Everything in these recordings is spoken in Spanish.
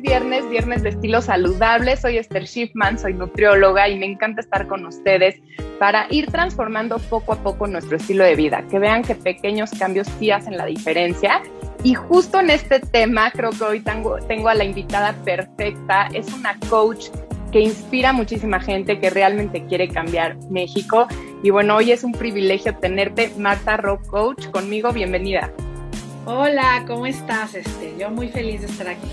viernes, viernes de estilo saludable. Soy Esther Schiffman, soy nutrióloga y me encanta estar con ustedes para ir transformando poco a poco nuestro estilo de vida, que vean que pequeños cambios sí hacen la diferencia. Y justo en este tema, creo que hoy tengo, tengo a la invitada perfecta, es una coach que inspira a muchísima gente que realmente quiere cambiar México. Y bueno, hoy es un privilegio tenerte, Marta Rock Coach, conmigo, bienvenida. Hola, ¿cómo estás? Este, yo muy feliz de estar aquí.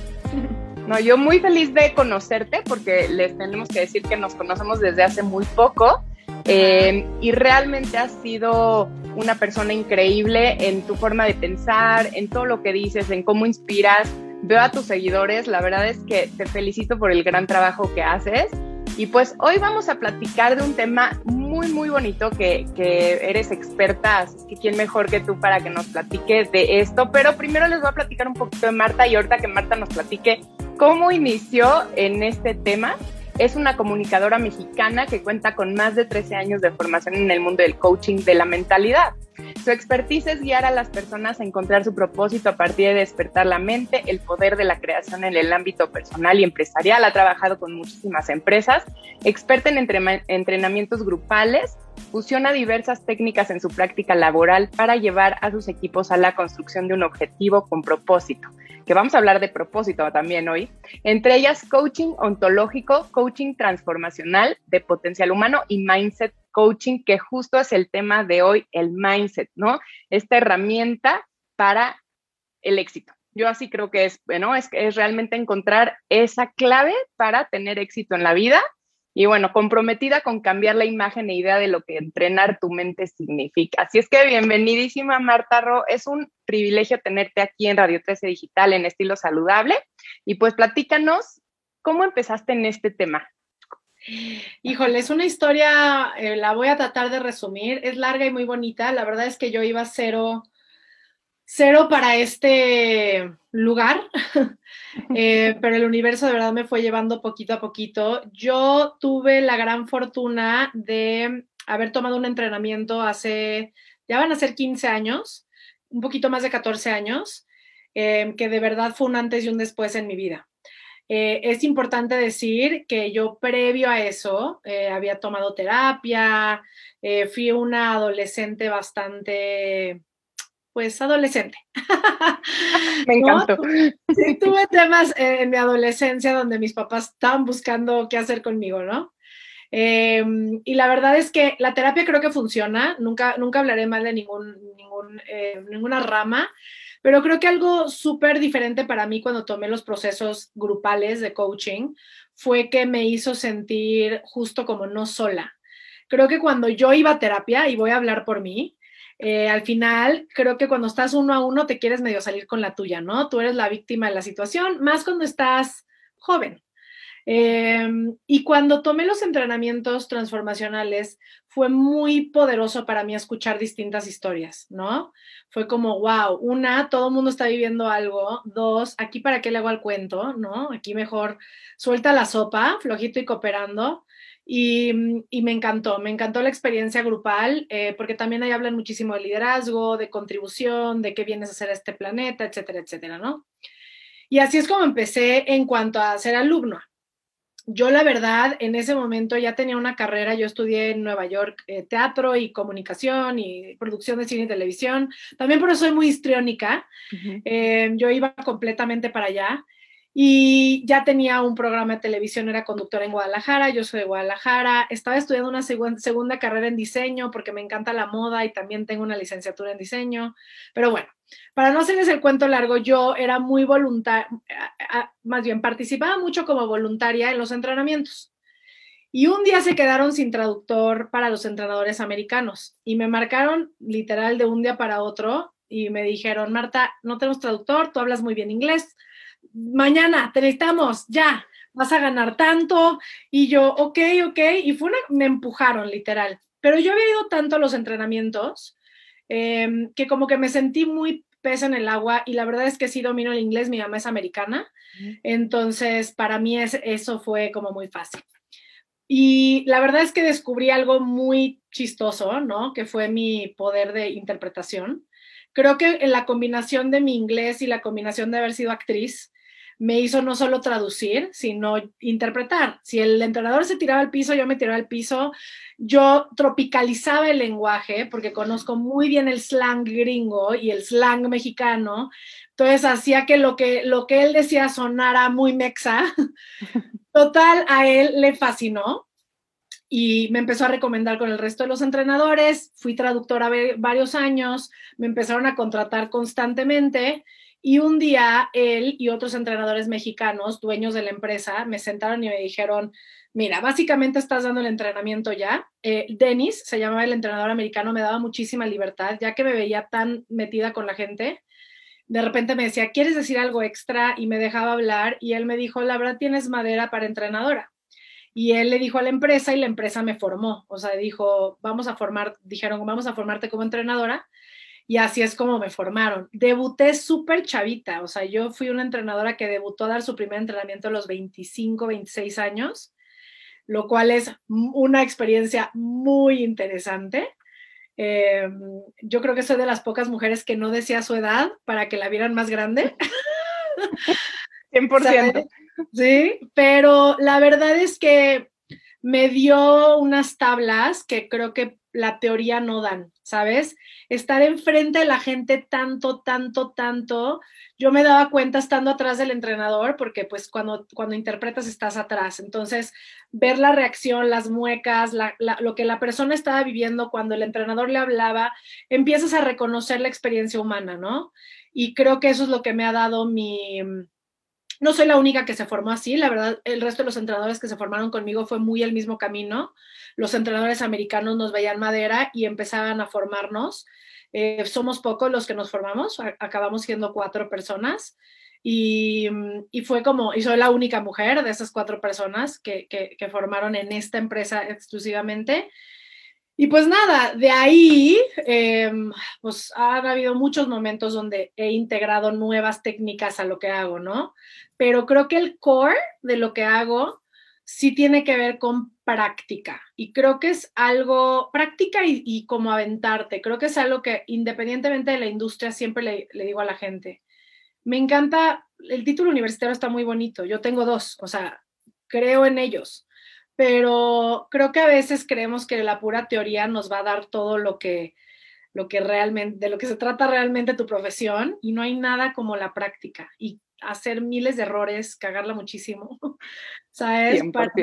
No, yo muy feliz de conocerte porque les tenemos que decir que nos conocemos desde hace muy poco eh, y realmente has sido una persona increíble en tu forma de pensar, en todo lo que dices, en cómo inspiras. Veo a tus seguidores, la verdad es que te felicito por el gran trabajo que haces. Y pues hoy vamos a platicar de un tema muy, muy bonito que, que eres experta, así que quién mejor que tú para que nos platique de esto. Pero primero les voy a platicar un poquito de Marta y ahorita que Marta nos platique cómo inició en este tema. Es una comunicadora mexicana que cuenta con más de 13 años de formación en el mundo del coaching de la mentalidad. Su expertise es guiar a las personas a encontrar su propósito a partir de despertar la mente, el poder de la creación en el ámbito personal y empresarial. Ha trabajado con muchísimas empresas, experta en entrenamientos grupales, fusiona diversas técnicas en su práctica laboral para llevar a sus equipos a la construcción de un objetivo con propósito, que vamos a hablar de propósito también hoy, entre ellas coaching ontológico, coaching transformacional de potencial humano y mindset coaching, que justo es el tema de hoy, el mindset, ¿no? Esta herramienta para el éxito. Yo así creo que es, bueno, es, es realmente encontrar esa clave para tener éxito en la vida y bueno, comprometida con cambiar la imagen e idea de lo que entrenar tu mente significa. Así es que bienvenidísima Marta Ro, es un privilegio tenerte aquí en Radio 13 Digital en estilo saludable y pues platícanos cómo empezaste en este tema. Híjole, es una historia, eh, la voy a tratar de resumir, es larga y muy bonita, la verdad es que yo iba cero, cero para este lugar, eh, pero el universo de verdad me fue llevando poquito a poquito. Yo tuve la gran fortuna de haber tomado un entrenamiento hace, ya van a ser 15 años, un poquito más de 14 años, eh, que de verdad fue un antes y un después en mi vida. Eh, es importante decir que yo previo a eso había tomado terapia, fui una adolescente bastante pues adolescente. Me encantó. tuve temas en mi adolescencia donde mis papás estaban buscando qué hacer conmigo, ¿no? Em, y la verdad es que la terapia creo que funciona, nunca, nunca hablaré mal de ningún, ningún eh, ninguna rama, pero creo que algo súper diferente para mí cuando tomé los procesos grupales de coaching fue que me hizo sentir justo como no sola. Creo que cuando yo iba a terapia, y voy a hablar por mí, eh, al final creo que cuando estás uno a uno te quieres medio salir con la tuya, ¿no? Tú eres la víctima de la situación, más cuando estás joven. Em, y cuando tomé los entrenamientos transformacionales, fue muy poderoso para mí escuchar distintas historias, ¿no? Fue como, wow, una, todo el mundo está viviendo algo, dos, aquí para qué le hago al cuento, ¿no? Aquí mejor suelta la sopa, flojito y cooperando. Mm, y, me encantó, me encantó la experiencia grupal, eh, porque también ahí hablan muchísimo de liderazgo, de contribución, de qué vienes a hacer a este planeta, etcétera, etcétera, ¿no? Y así es como empecé en cuanto a ser alumno. Yo la verdad, en ese momento ya tenía una carrera, yo estudié en Nueva York eh, teatro y comunicación y producción de cine y televisión, también por eso soy muy histriónica, eh, yo iba completamente para allá y ya tenía un programa de televisión, era conductora en Guadalajara, yo soy de Guadalajara, estaba estudiando una segunda carrera en diseño porque me encanta la moda y también tengo una licenciatura en diseño, pero bueno, para no hacerles el cuento largo, yo era muy voluntaria, más bien participaba mucho como voluntaria en los entrenamientos. Y un día se quedaron sin traductor para los entrenadores americanos y me marcaron literal de un día para otro y me dijeron, Marta, no tenemos traductor, tú hablas muy bien inglés, mañana te necesitamos, ya, vas a ganar tanto. Y yo, ok, ok, y fue una, me empujaron literal. Pero yo había ido tanto a los entrenamientos em, que como que me sentí muy pez en el agua y la verdad es que sí domino el inglés, mi mamá es americana, entonces para mí es, eso fue como muy fácil. Y la verdad es que descubrí algo muy chistoso, ¿no? Que fue mi poder de interpretación. Creo que en la combinación de mi inglés y la combinación de haber sido actriz, me hizo no solo traducir, sino interpretar. Si el entrenador se tiraba al piso, yo me tiraba al piso. Yo tropicalizaba el lenguaje porque conozco muy bien el slang gringo y el slang mexicano. Entonces hacía que lo que, lo que él decía sonara muy mexa. Total, a él le fascinó y me empezó a recomendar con el resto de los entrenadores. Fui traductora varios años, me empezaron a contratar constantemente y un día él y otros entrenadores mexicanos, dueños de la empresa, me sentaron y me dijeron, mira, básicamente estás dando el entrenamiento ya. Eh, Dennis, se llamaba el entrenador americano, me daba muchísima libertad, ya que me veía tan metida con la gente. De repente me decía, ¿quieres decir algo extra? Y me dejaba hablar y él me dijo, la verdad tienes madera para entrenadora. Y él le dijo a la empresa y la empresa me formó. O sea, dijo, vamos a formar, dijeron, vamos a formarte como entrenadora y así es como me formaron. Debuté súper chavita, o sea, yo fui una entrenadora que debutó a dar su primer entrenamiento a los 25, 26 años, lo cual es una experiencia muy interesante. Em, yo creo que soy de las pocas mujeres que no decía su edad para que la vieran más grande. 100%. Sí, pero la verdad es que me dio unas tablas que creo que la teoría no dan, ¿sabes? Estar enfrente de la gente tanto, tanto, tanto. Yo me daba cuenta estando atrás del entrenador, porque pues cuando, cuando interpretas estás atrás. Entonces, ver la reacción, las muecas, lo que la persona estaba viviendo cuando el entrenador le hablaba, empiezas a reconocer la experiencia humana, ¿no? Y creo que eso es lo que me ha dado mi, no soy la única que se formó así, la verdad, el resto de los entrenadores que se formaron conmigo fue muy el mismo camino. Los entrenadores americanos nos veían madera y empezaban a formarnos. Eh, somos pocos los que nos formamos, acabamos siendo cuatro personas y, fue como, y soy la única mujer de esas cuatro personas que formaron en esta empresa exclusivamente. Y pues nada, de ahí, em, pues han habido muchos momentos donde he integrado nuevas técnicas a lo que hago, ¿no? Pero creo que el core de lo que hago sí tiene que ver con práctica. Y creo que es algo, práctica y, como aventarte. Creo que es algo que independientemente de la industria siempre le, le digo a la gente. Me encanta, el título universitario está muy bonito. Yo tengo dos, o sea, creo en ellos pero creo que a veces creemos que la pura teoría nos va a dar todo lo que, lo que realmente, de lo que se trata realmente tu profesión y no hay nada como la práctica y hacer miles de errores, cagarla muchísimo, ¿sabes? Para,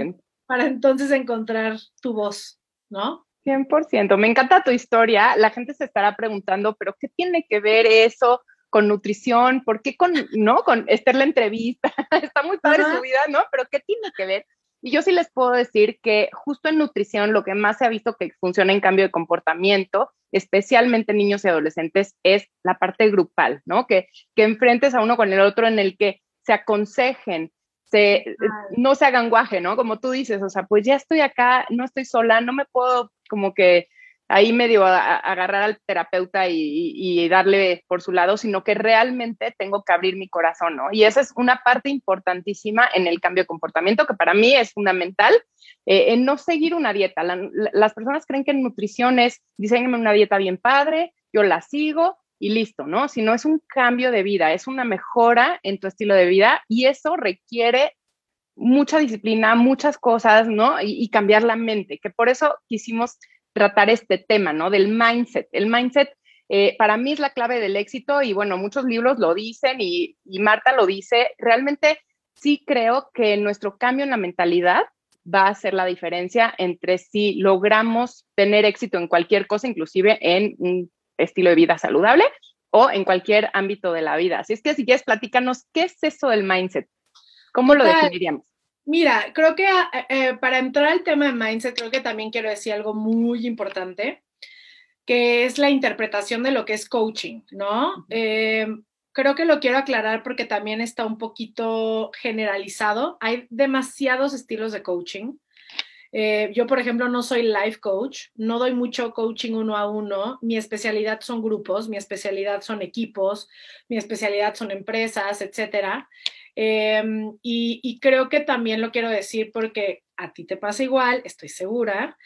para entonces encontrar tu voz, ¿no? 100%, me encanta tu historia, la gente se estará preguntando, pero ¿qué tiene que ver eso con nutrición? ¿Por qué con, no? Con Esther la entrevista, está muy padre su vida, ¿no? Pero ¿qué tiene que ver? Y yo sí les puedo decir que justo en nutrición lo que más se ha visto que funciona en cambio de comportamiento, especialmente en niños y adolescentes, es la parte grupal, ¿no? Que, que enfrentes a uno con el otro en el que se aconsejen, se, no se hagan guaje, ¿no? Como tú dices, o sea, pues ya estoy acá, no estoy sola, no me puedo como que ahí medio agarrar al terapeuta y, darle por su lado, sino que realmente tengo que abrir mi corazón, ¿no? Y esa es una parte importantísima en el cambio de comportamiento que para mí es fundamental, eh, en no seguir una dieta. las personas creen que nutrición es, diseñame una dieta bien padre, yo la sigo y listo, ¿no? Sino es un cambio de vida, es una mejora en tu estilo de vida y eso requiere mucha disciplina, muchas cosas, ¿no? Y cambiar la mente, que por eso quisimos tratar este tema, ¿no? Del mindset. El mindset eh, para mí es la clave del éxito y bueno, muchos libros lo dicen y, Marta lo dice. Realmente sí creo que nuestro cambio en la mentalidad va a hacer la diferencia entre si logramos tener éxito en cualquier cosa, inclusive en un estilo de vida saludable o en cualquier ámbito de la vida. Así es que si quieres, platícanos, ¿qué es eso del mindset? ¿Cómo lo definiríamos? Mira, creo que ah, eh, eh, para entrar al tema de mindset, creo que también quiero decir algo muy importante, que es la interpretación de lo que es coaching, ¿no? Eh, creo que lo quiero aclarar porque también está un poquito generalizado. Hay demasiados estilos de coaching. Eh, yo, por ejemplo, no soy life coach, no doy mucho coaching uno a uno. Mi especialidad son grupos, mi especialidad son equipos, mi especialidad son empresas, etcétera. Em, y, creo que también lo quiero decir porque a ti te pasa igual, estoy segura.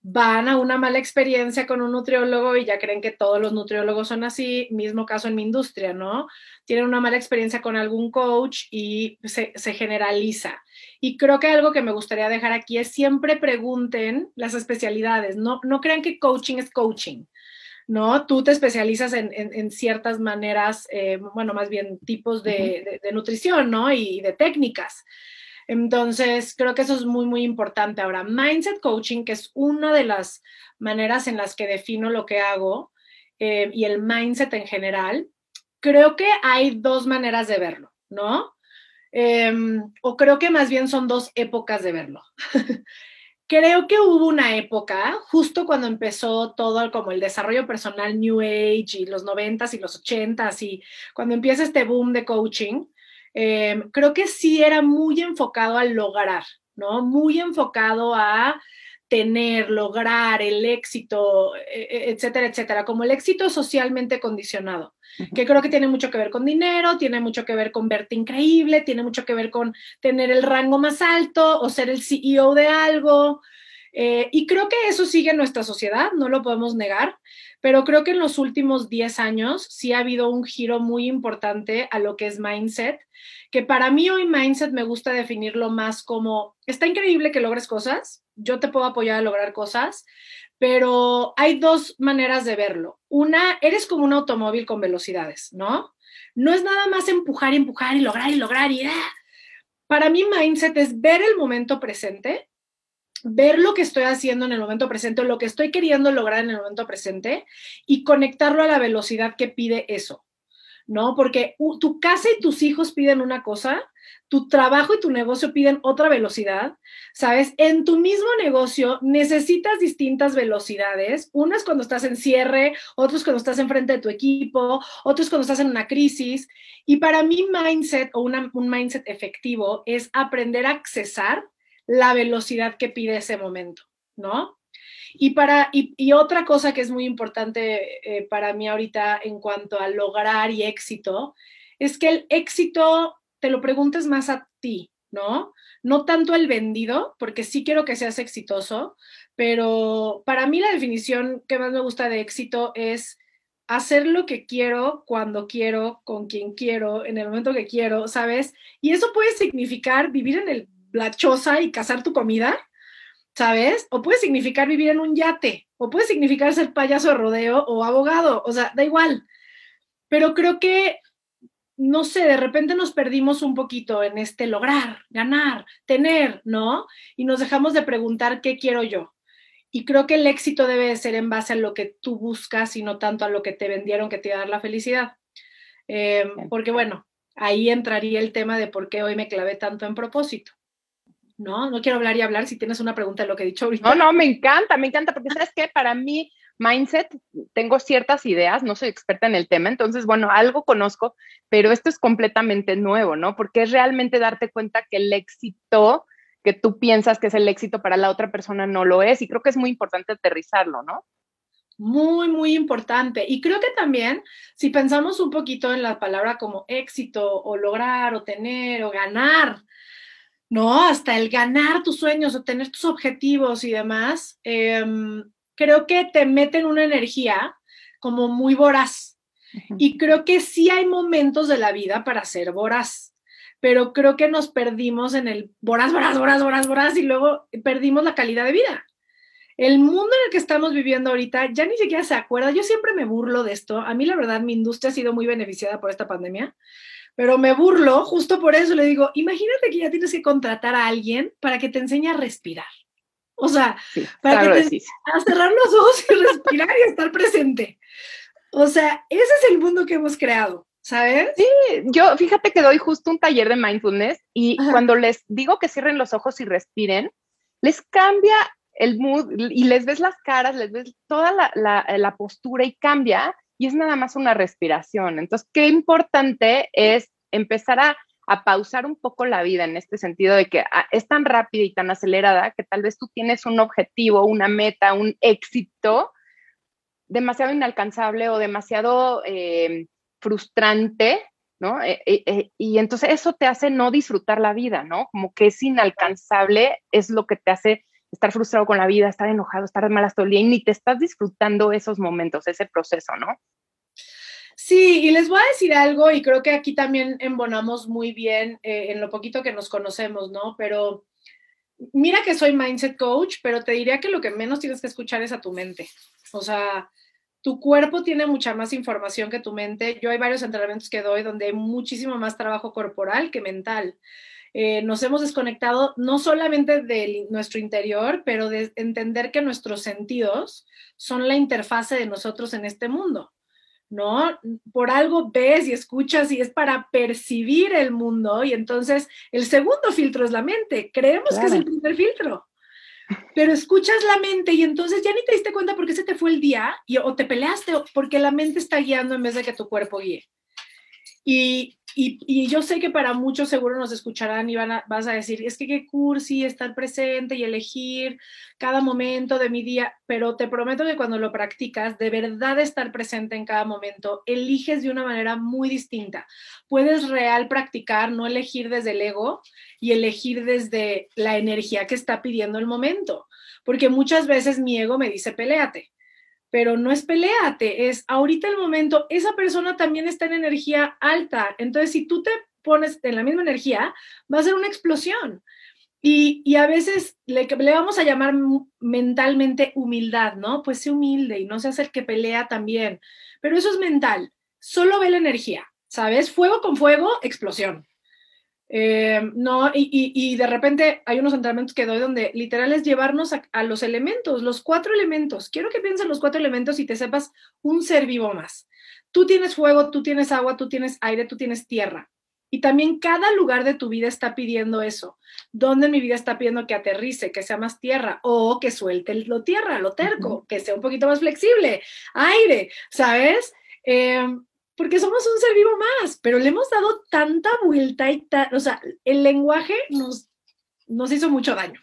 Van a una mala experiencia con un nutriólogo y ya creen que todos los nutriólogos son así. Mismo caso en mi industria, ¿no? Tienen una mala experiencia con algún coach y se, se generaliza. Y creo que algo que me gustaría dejar aquí es siempre pregunten las especialidades. No, no crean que coaching es coaching. ¿No? Tú te especializas en, ciertas maneras, eh, bueno, más bien tipos de, nutrición, ¿no? Y de técnicas. Entonces, creo que eso es muy, muy importante. Ahora, mindset coaching, que es una de las maneras en las que defino lo que hago eh, y el mindset en general, creo que hay dos maneras de verlo, ¿no? Em, o creo que más bien son dos épocas de verlo. creo que hubo una época, justo cuando empezó todo como el desarrollo personal New Age y los noventas y los ochentas y cuando empieza este boom de coaching, em, creo que sí era muy enfocado al lograr, ¿no? Muy enfocado a tener, lograr el éxito, e, e, etcétera, etcétera, como el éxito socialmente condicionado, que creo que tiene mucho que ver con dinero, tiene mucho que ver con verte increíble, tiene mucho que ver con tener el rango más alto o ser el CEO de algo. Eh, y creo que eso sigue en nuestra sociedad, no lo podemos negar, pero creo que en los últimos 10 años sí ha habido un giro muy importante a lo que es mindset, que para mí hoy mindset me gusta definirlo más como, está increíble que logres cosas, yo te puedo apoyar a lograr cosas, pero hay dos maneras de verlo. Una, eres como un automóvil con velocidades, ¿no? No es nada más empujar y empujar y lograr y lograr y... ¡ah! Para mí mindset es ver el momento presente, ver lo que estoy haciendo en el momento presente, lo que estoy queriendo lograr en el momento presente y conectarlo a la velocidad que pide eso. ¿No? Porque tu casa y tus hijos piden una cosa, tu trabajo y tu negocio piden otra velocidad, ¿sabes? En tu mismo negocio necesitas distintas velocidades, unas cuando estás en cierre, otros cuando estás enfrente de tu equipo, otros cuando estás en una crisis. Y para mí mindset o un mindset efectivo es aprender a accesar la velocidad que pide ese momento, ¿no? Y, para, y, otra cosa que es muy importante eh, para mí ahorita en cuanto a lograr y éxito, es que el éxito te lo preguntes más a ti, ¿no? No tanto el vendido, porque sí quiero que seas exitoso, pero para mí la definición que más me gusta de éxito es hacer lo que quiero, cuando quiero, con quien quiero, en el momento que quiero, ¿sabes? Y eso puede significar vivir en el, la choza y cazar tu comida, ¿sabes? O puede significar vivir en un yate, o puede significar ser payaso de rodeo o abogado, o sea, da igual. Pero creo que, no sé, de repente nos perdimos un poquito en este lograr, ganar, tener, ¿no? Y nos dejamos de preguntar qué quiero yo. Y creo que el éxito debe ser en base a lo que tú buscas y no tanto a lo que te vendieron que te iba a dar la felicidad. Em, porque bueno, ahí entraría el tema de por qué hoy me clavé tanto en propósito. ¿No? No quiero hablar y hablar si tienes una pregunta de lo que he dicho ahorita. No, no, me encanta, me encanta, porque sabes que para mí, mindset, tengo ciertas ideas, no soy experta en el tema, entonces, bueno, algo conozco, pero esto es completamente nuevo, ¿no? Porque es realmente darte cuenta que el éxito que tú piensas que es el éxito para la otra persona no lo es, y creo que es muy importante aterrizarlo, ¿no? Muy, muy importante. Y creo que también, si pensamos un poquito en la palabra como éxito o lograr o tener o ganar, ¿no? Hasta el ganar tus sueños o tener tus objetivos y demás, em, creo que te meten una energía como muy voraz. Y creo que sí hay momentos de la vida para ser voraz, pero creo que nos perdimos en el voraz, voraz, voraz, voraz, voraz y luego perdimos la calidad de vida. El mundo en el que estamos viviendo ahorita ya ni siquiera se acuerda. Yo siempre me burlo de esto. A mí la verdad mi industria ha sido muy beneficiada por esta pandemia pero me burlo justo por eso. Le digo, imagínate que ya tienes que contratar a alguien para que te enseñe a respirar. O sea, para que te a cerrar los ojos y respirar y estar presente. O sea, ese es el mundo que hemos creado, ¿sabes? Sí, yo fíjate que doy justo un taller de mindfulness y cuando les digo que cierren los ojos y respiren, les cambia el mood y les ves las caras, les ves toda la, la, la postura y cambia y es nada más una respiración. Entonces, qué importante es empezar a, pausar un poco la vida en este sentido de que ah, es tan rápida y tan acelerada que tal vez tú tienes un objetivo, una meta, un éxito demasiado inalcanzable o demasiado eh, frustrante, ¿no? Eh, eh, y entonces eso te hace no disfrutar la vida, ¿no? Como que es inalcanzable, es lo que te hace estar frustrado con la vida, estar enojado, estar de malas todo el día y ni te estás disfrutando esos momentos, ese proceso, ¿no? Sí, y les voy a decir algo, y creo que aquí también embonamos muy bien eh, en lo poquito que nos conocemos, ¿no? Pero mira que soy mindset coach, pero te diría que lo que menos tienes que escuchar es a tu mente. O sea, tu cuerpo tiene mucha más información que tu mente. Yo hay varios entrenamientos que doy donde hay muchísimo más trabajo corporal que mental. Eh, nos hemos desconectado no solamente de nuestro interior, pero de entender que nuestros sentidos son la interfase de nosotros en este mundo. ¿no? Por algo ves y escuchas y es para percibir el mundo y entonces el segundo filtro es la mente. Creemos que es el primer filtro. Pero escuchas la mente y entonces ya ni te diste cuenta por qué se te fue el día y, o te peleaste porque la mente está guiando en vez de que tu cuerpo guíe. Y, y, yo sé que para muchos seguro nos escucharán y van a, vas a decir, es que qué cursi estar presente y elegir cada momento de mi día, pero te prometo que cuando lo practicas, de verdad estar presente en cada momento, eliges de una manera muy distinta. Puedes real practicar, no elegir desde el ego y elegir desde la energía que está pidiendo el momento, porque muchas veces mi ego me dice, peléate pero no es peleate, es ahorita el momento, esa persona también está en energía alta, entonces si tú te pones en la misma energía, va a ser una explosión. Y, a veces le, le, vamos a llamar mentalmente humildad, ¿no? Pues sé humilde y no se hace que pelea también, pero eso es mental, solo ve la energía, ¿sabes? Fuego con fuego, explosión. Eh, no, y, de repente hay unos entrenamientos que doy donde literal es llevarnos a, los elementos, los cuatro elementos. Quiero que pienses los cuatro elementos y te sepas un ser vivo más. Tú tienes fuego, tú tienes agua, tú tienes aire, tú tienes tierra. Y también cada lugar de tu vida está pidiendo eso. ¿Dónde mi vida está pidiendo que aterrice, que sea más tierra o que suelte lo tierra, lo terco, que sea un poquito más flexible? Aire, ¿sabes? Eh, porque somos un ser vivo más, pero le hemos dado tanta vuelta y o sea, el lenguaje nos, nos hizo mucho daño.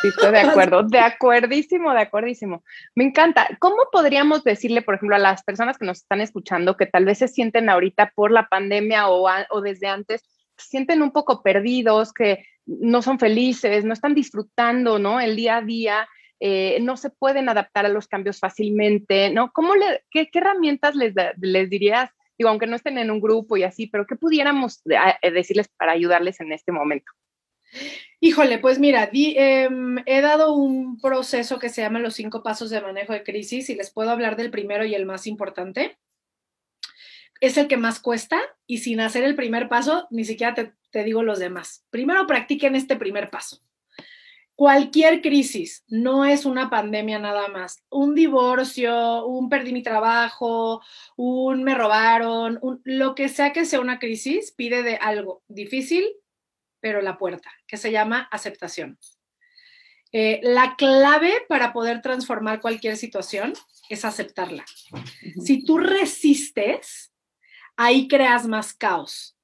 Sí, estoy de acuerdo, de acuerdísimo, de acuerdísimo. Me encanta. ¿Cómo podríamos decirle, por ejemplo, a las personas que nos están escuchando que tal vez se sienten ahorita por la pandemia o, o desde antes, se sienten un poco perdidos, que no son felices, no están disfrutando, ¿no? El día a día eh, no se pueden adaptar a los cambios fácilmente, ¿no? ¿Cómo le, qué, herramientas les, les dirías? Digo, aunque no estén en un grupo y así, pero ¿qué pudiéramos eh, decirles para ayudarles en este momento? Híjole, pues mira, em, he dado un proceso que se llama los cinco pasos de manejo de crisis y les puedo hablar del primero y el más importante. Es el que más cuesta y sin hacer el primer paso, ni siquiera te, te digo los demás. Primero practiquen este primer paso cualquier crisis, no es una pandemia nada más. Un divorcio, un perdí mi trabajo, un me robaron, lo que sea que sea una crisis, pide de algo difícil, pero la puerta, que se llama aceptación. Eh, la clave para poder transformar cualquier situación es aceptarla. Si tú resistes, ahí creas más caos.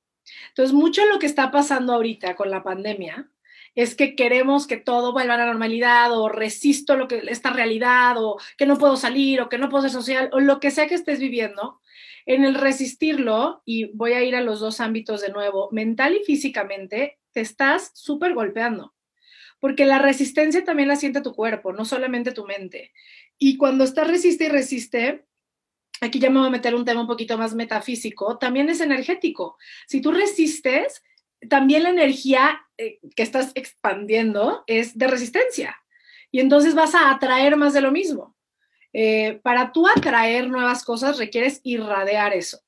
Entonces, mucho de lo que está pasando ahorita con la pandemia es que queremos que todo vuelva a la normalidad o resisto lo que esta realidad o que no puedo salir o que no puedo ser social o lo que sea que estés viviendo, en el resistirlo, y voy a ir a los dos ámbitos de nuevo, mental y físicamente, te estás súper golpeando. Porque la resistencia también la siente tu cuerpo, no solamente tu mente. Y cuando estás resiste y resiste, aquí ya me voy a meter un tema un poquito más metafísico, también es energético. Si tú resistes, también la energía eh, que estás expandiendo es de resistencia. Y entonces vas a atraer más de lo mismo. Eh, para tú atraer nuevas cosas requieres irradiar eso.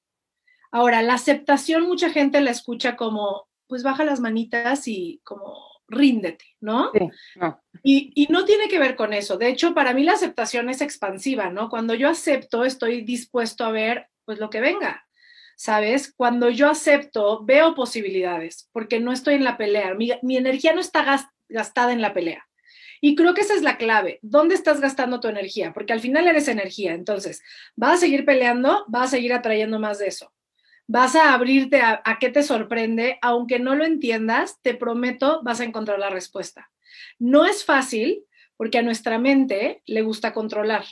Ahora, la aceptación mucha gente la escucha como, pues baja las manitas y como ríndete, ¿no? Sí, no. Y, y, no tiene que ver con eso. De hecho, para mí la aceptación es expansiva, ¿no? Cuando yo acepto, estoy dispuesto a ver, pues lo que venga. ¿Sabes? Cuando yo acepto, veo posibilidades, porque no estoy en la pelea, mi, energía no está gastada en la pelea. Y creo que esa es la clave. ¿Dónde estás gastando tu energía? Porque al final eres energía. Entonces, vas a seguir peleando, vas a seguir atrayendo más de eso. vas a abrirte a, qué te sorprende, aunque no lo entiendas, te prometo, vas a encontrar la respuesta. No es fácil porque a nuestra mente le gusta controlar.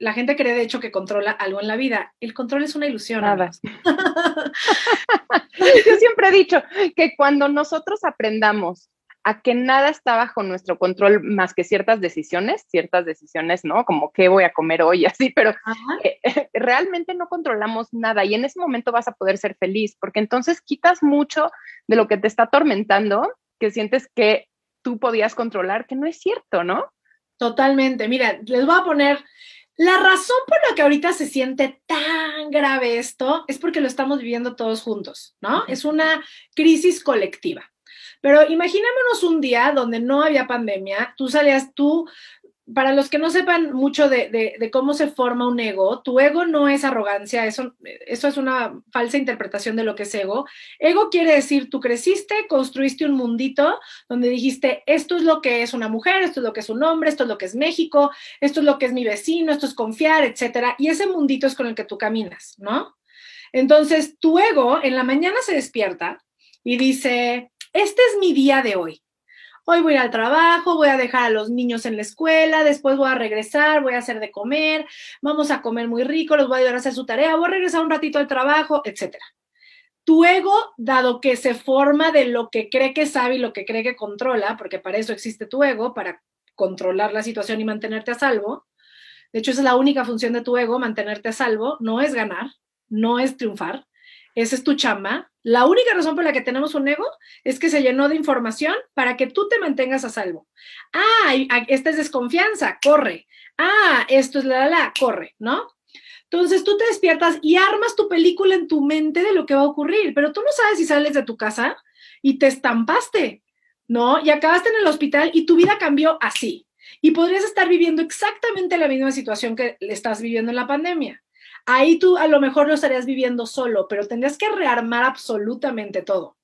La gente cree de hecho que controla algo en la vida. El control es una ilusión. Nada. Yo siempre he dicho que cuando nosotros aprendamos a que nada está bajo nuestro control más que ciertas decisiones, ciertas decisiones, ¿no? Como qué voy a comer hoy, así, pero eh, realmente no controlamos nada y en ese momento vas a poder ser feliz, porque entonces quitas mucho de lo que te está atormentando, que sientes que tú podías controlar, que no es cierto, ¿no? Totalmente. Mira, les voy a poner la razón por la que ahorita se siente tan grave esto es porque lo estamos viviendo todos juntos, ¿no? Es una crisis colectiva. Pero imaginémonos un día donde no había pandemia, tú salías, tú, para los que no sepan mucho de, cómo se forma un ego, tu ego no es arrogancia, eso, eso es una falsa interpretación de lo que es ego. Ego quiere decir, tú creciste, construiste un mundito donde dijiste, esto es lo que es una mujer, esto es lo que es un hombre, esto es lo que es México, esto es lo que es mi vecino, esto es confiar, etcétera. Y ese mundito es con el que tú caminas, ¿no? Entonces, tu ego en la mañana se despierta y dice, este es mi día de hoy. Hoy voy al trabajo, voy a dejar a los niños en la escuela, después voy a regresar, voy a hacer de comer, vamos a comer muy rico, los voy a ayudar a hacer su tarea, voy a regresar un ratito al trabajo, etc. Tu ego, dado que se forma de lo que cree que sabe y lo que cree que controla, porque para eso existe tu ego, para controlar la situación y mantenerte a salvo. De hecho, esa es la única función de tu ego, mantenerte a salvo, no es ganar, no es triunfar, esa es tu chamba. La única razón por la que tenemos un ego es que se llenó de información para que tú te mantengas a salvo. Ah, esta es desconfianza, corre. Ah, esto es la la la, corre, ¿no? Entonces tú te despiertas y armas tu película en tu mente de lo que va a ocurrir, pero tú no sabes si sales de tu casa y te estampaste, ¿no? Y acabaste en el hospital y tu vida cambió así. Y podrías estar viviendo exactamente la misma situación que estás viviendo en la pandemia. Ahí tú a lo mejor lo estarías viviendo solo, pero tendrías que rearmar absolutamente todo.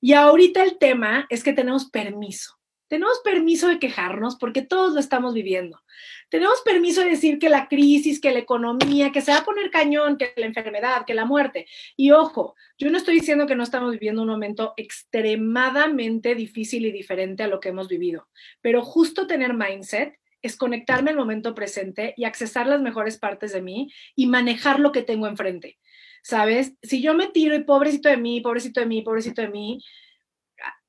Y ahorita el tema es que tenemos permiso. Tenemos permiso de quejarnos porque todos lo estamos viviendo. Tenemos permiso de decir que la crisis, que la economía, que se va a poner cañón, que la enfermedad, que la muerte. Y ojo, yo no estoy diciendo que no estamos viviendo un momento extremadamente difícil y diferente a lo que hemos vivido, pero justo tener mindset es conectarme al momento presente y accesar las mejores partes de mí y manejar lo que tengo enfrente. ¿Sabes? Si yo me tiro y pobrecito de mí, pobrecito de mí, pobrecito de mí,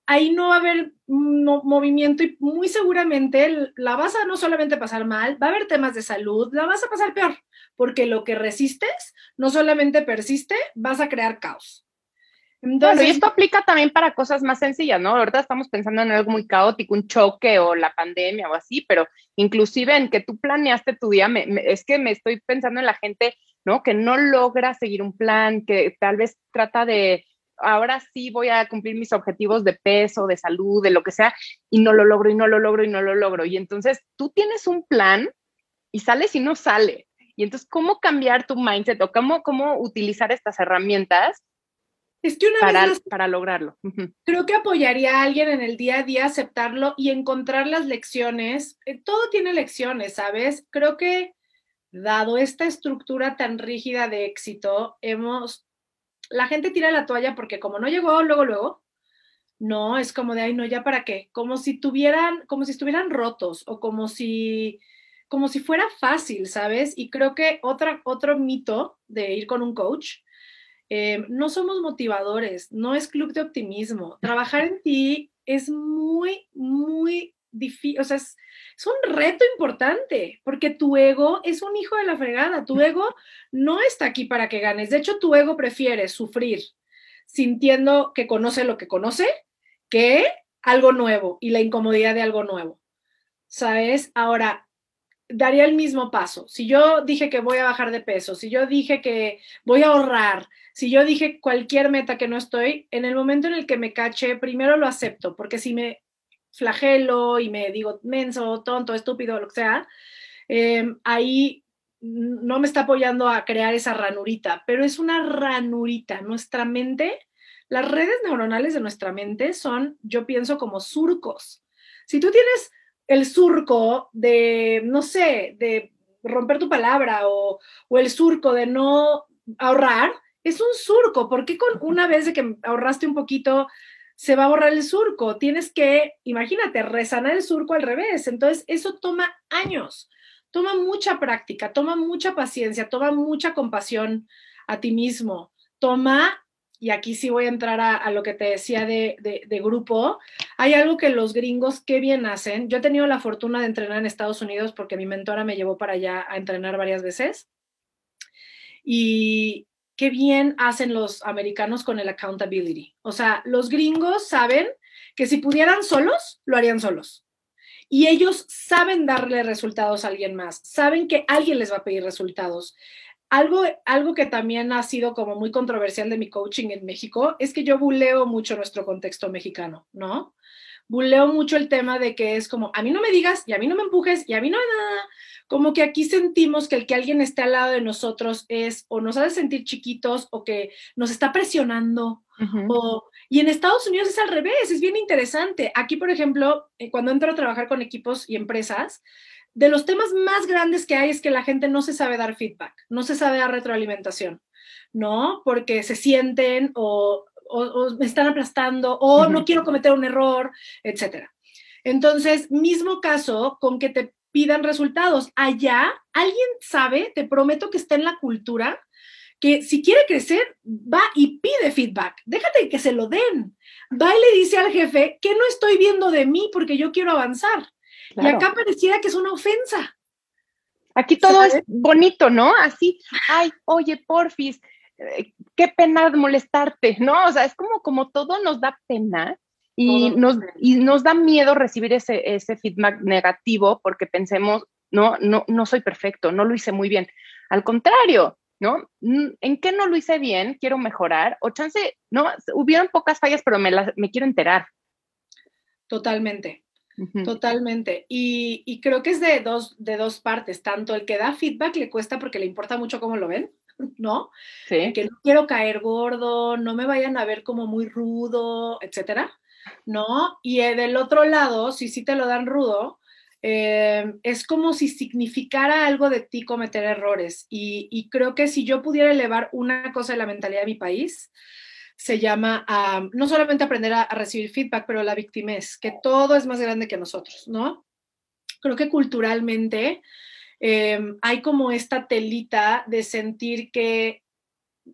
ahí no va a haber movimiento y muy seguramente la vas a no solamente pasar mal, va a haber temas de salud, la vas a pasar peor, porque lo que resistes no solamente persiste, vas a crear caos. Entonces, y esto aplica también para cosas más sencillas, ¿no? Ahorita estamos pensando en algo muy caótico, un choque o la pandemia o así, pero inclusive en que tú planeaste tu día, es que me estoy pensando en la gente, ¿no? Que no logra seguir un plan, que tal vez trata de, ahora sí voy a cumplir mis objetivos de peso, de salud, de lo que sea, y no lo logro, y no lo logro, y no lo logro. Y entonces tú tienes un plan y sales y no sale. Y entonces, ¿cómo cambiar tu mindset o cómo, cómo utilizar estas herramientas es que una para, vez para lograrlo. Creo que apoyaría a alguien en el día a día aceptarlo y encontrar las lecciones. Eh, todo tiene lecciones, ¿sabes? Creo que dado esta estructura tan rígida de éxito, hemos la gente tira la toalla porque como no llegó luego luego, no, es como de ay, no, ya para qué, como si tuvieran como si estuvieran rotos o como si como si fuera fácil, ¿sabes? Y creo que otra, otro mito de ir con un coach eh, no somos motivadores, no es club de optimismo. Trabajar en ti es muy, muy difícil, o sea, es, un reto importante, porque tu ego es un hijo de la fregada, tu ego no está aquí para que ganes, de hecho tu ego prefiere sufrir sintiendo que conoce lo que conoce que algo nuevo y la incomodidad de algo nuevo. ¿Sabes? Ahora, daría el mismo paso. Si yo dije que voy a bajar de peso, si yo dije que voy a ahorrar, si yo dije cualquier meta que no estoy, en el momento en el que me cache, primero lo acepto, porque si me flagelo y me digo menso, tonto, estúpido, lo que sea, em, ahí no me está apoyando a crear esa ranurita, pero es una ranurita. Nuestra mente, las redes neuronales de nuestra mente son, yo pienso, como surcos. Si tú tienes el surco de, no sé, de romper tu palabra o, el surco de no ahorrar es un surco. ¿Por qué con una vez de que ahorraste un poquito se va a borrar el surco? Tienes que, imagínate, resanar el surco al revés. Entonces, eso toma años, toma mucha práctica, toma mucha paciencia, toma mucha compasión a ti mismo, toma y aquí sí voy a entrar a, lo que te decía de, grupo, hay algo que los gringos qué bien hacen. Yo he tenido la fortuna de entrenar en Estados Unidos porque mi mentora me llevó para allá a entrenar varias veces. Y qué bien hacen los americanos con el accountability. O sea, los gringos saben que si pudieran solos, lo harían solos. Y ellos saben darle resultados a alguien más, saben que alguien les va a pedir resultados. Algo, algo que también ha sido como muy controversial de mi coaching en México es que yo buleo mucho nuestro contexto mexicano, ¿no? Buleo mucho el tema de que es como, a mí no me digas y a mí no me empujes y a mí no nada. Como que aquí sentimos que el que alguien esté al lado de nosotros es o nos hace sentir chiquitos o que nos está presionando. o, y en Estados Unidos es al revés, es bien interesante. Aquí, por ejemplo, eh, cuando entro a trabajar con equipos y empresas, de los temas más grandes que hay es que la gente no se sabe dar feedback, no se sabe dar retroalimentación, ¿no? Porque se sienten o, me están aplastando o no quiero cometer un error, etcétera. Entonces, mismo caso con que te pidan resultados. Allá, alguien sabe, te prometo que está en la cultura, que si quiere crecer, va y pide feedback. Déjate que se lo den. Va y le dice al jefe que no estoy viendo de mí porque yo quiero avanzar. Y acá pareciera que es una ofensa. Aquí todo es bonito, ¿no? Así, ay, oye, porfis, eh, qué pena molestarte, ¿no? O sea, es como, como todo nos da pena y nos, y nos da miedo recibir ese, ese feedback negativo porque pensemos, no, no, no soy perfecto, no lo hice muy bien. Al contrario, ¿no? ¿En qué no lo hice bien? Quiero mejorar. O chance, ¿no? Hubieron pocas fallas, pero me, me quiero enterar. Totalmente. Totalmente. Y, creo que es de dos, de dos partes. Tanto el que da feedback le cuesta porque le importa mucho cómo lo ven, ¿no? Sí. Que no quiero caer gordo, no me vayan a ver como muy rudo, etcétera, ¿no? Y eh, del otro lado, si sí te lo dan rudo, eh, es como si significara algo de ti cometer errores. Y, y creo que si yo pudiera elevar una cosa de la mentalidad de mi país, se llama no solamente aprender a, recibir feedback, pero la victimez, que todo es más grande que nosotros, ¿no? Creo que culturalmente em, hay como esta telita de sentir que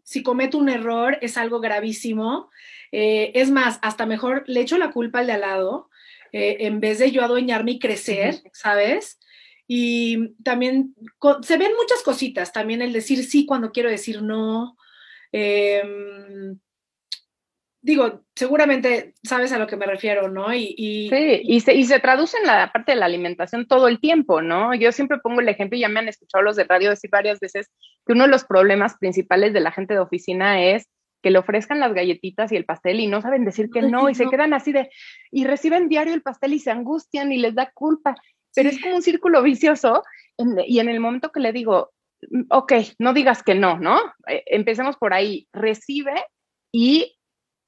si cometo un error es algo gravísimo. Eh, es más, hasta mejor le echo la culpa al de al lado, eh, en vez de yo adueñarme y crecer, ¿sabes? Y también se ven muchas cositas, también el decir sí cuando quiero decir no. Em, digo, seguramente sabes a lo que me refiero, ¿no? Y, sí, y se, y se traduce en la parte de la alimentación todo el tiempo, ¿no? Yo siempre pongo el ejemplo, y ya me han escuchado los de radio decir varias veces, que uno de los problemas principales de la gente de oficina es que le ofrezcan las galletitas y el pastel y no saben decir que no, y se quedan así de, y reciben diario el pastel y se angustian y les da culpa, pero es como un círculo vicioso, y en el momento que le digo, mm, ok, no digas que no, ¿no? Eh, empecemos por ahí, recibe y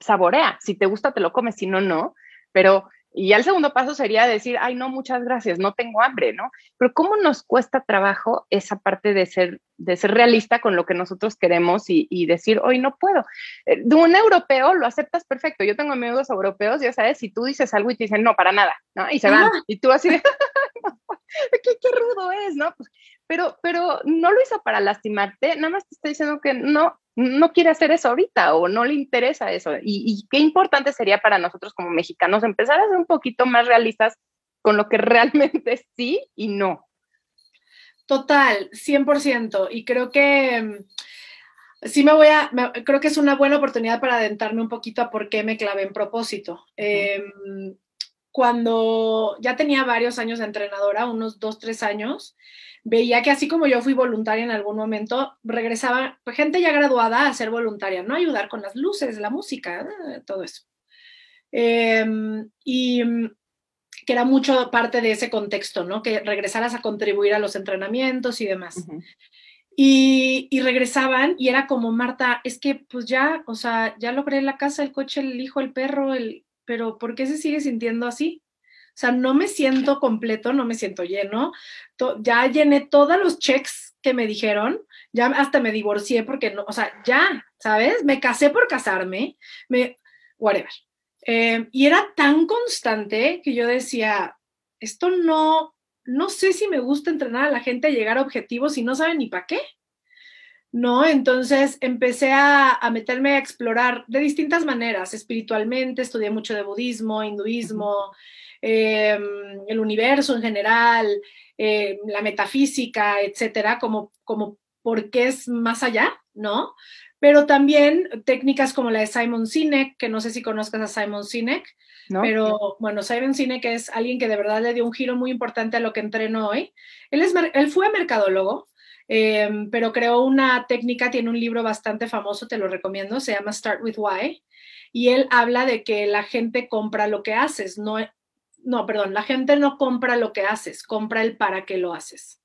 saborea. Si te gusta, te lo comes, si no, no. Pero, y ya el segundo paso sería decir, ay, no, muchas gracias, no tengo hambre, ¿no? Pero ¿cómo nos cuesta trabajo esa parte de ser, de ser realista con lo que nosotros queremos y, decir, hoy no puedo? Eh, de un europeo lo aceptas perfecto. Yo tengo amigos europeos, ya sabes, si tú dices algo y te dicen, no, para nada, ¿no? Y se van. Y tú así de, ¿qué, qué rudo es, ¿no? Pues, pero, pero no lo hizo para lastimarte, nada más te está diciendo que no, no quiere hacer eso ahorita o no le interesa eso. Y, qué importante sería para nosotros como mexicanos empezar a ser un poquito más realistas con lo que realmente sí y no. Total, 100%. Y creo que mm, sí me voy a, creo que es una buena oportunidad para adentrarme un poquito a por qué me clavé en propósito. Em, cuando ya tenía varios años de entrenadora, unos dos, tres años, veía que así como yo fui voluntaria en algún momento, regresaba gente ya graduada a ser voluntaria, ¿no? Ayudar con las luces, la música, eh, todo eso. Em, y que era mucho parte de ese contexto, ¿no? Que regresaras a contribuir a los entrenamientos y demás. y, y, regresaban y era como, Marta, es que pues ya, o sea, ya logré la casa, el coche, el hijo, el perro, el, pero ¿por qué se sigue sintiendo así? O sea, no me siento completo, no me siento lleno. ya llené todos los checks que me dijeron, ya hasta me divorcié porque no, o sea, ya, ¿sabes? Me casé por casarme, me, whatever. Eh, y era tan constante que yo decía, esto no, no sé si me gusta entrenar a la gente a llegar a objetivos y no saben ni para qué. ¿no? Entonces empecé a, meterme a explorar de distintas maneras, espiritualmente, estudié mucho de budismo, hinduismo, em, el universo en general, em, la metafísica, etcétera, como, como porque es más allá, ¿no? Pero también técnicas como la de Simon Sinek, que no sé si conozcas a Simon Sinek, pero bueno, Simon Sinek es alguien que de verdad le dio un giro muy importante a lo que entreno hoy. Él, es, él fue mercadólogo, Em, pero creó una técnica, tiene un libro bastante famoso, te lo recomiendo, se llama Start with Why, y él habla de que la gente compra lo que haces, no, no, perdón, la gente no compra lo que haces, compra el para qué lo haces.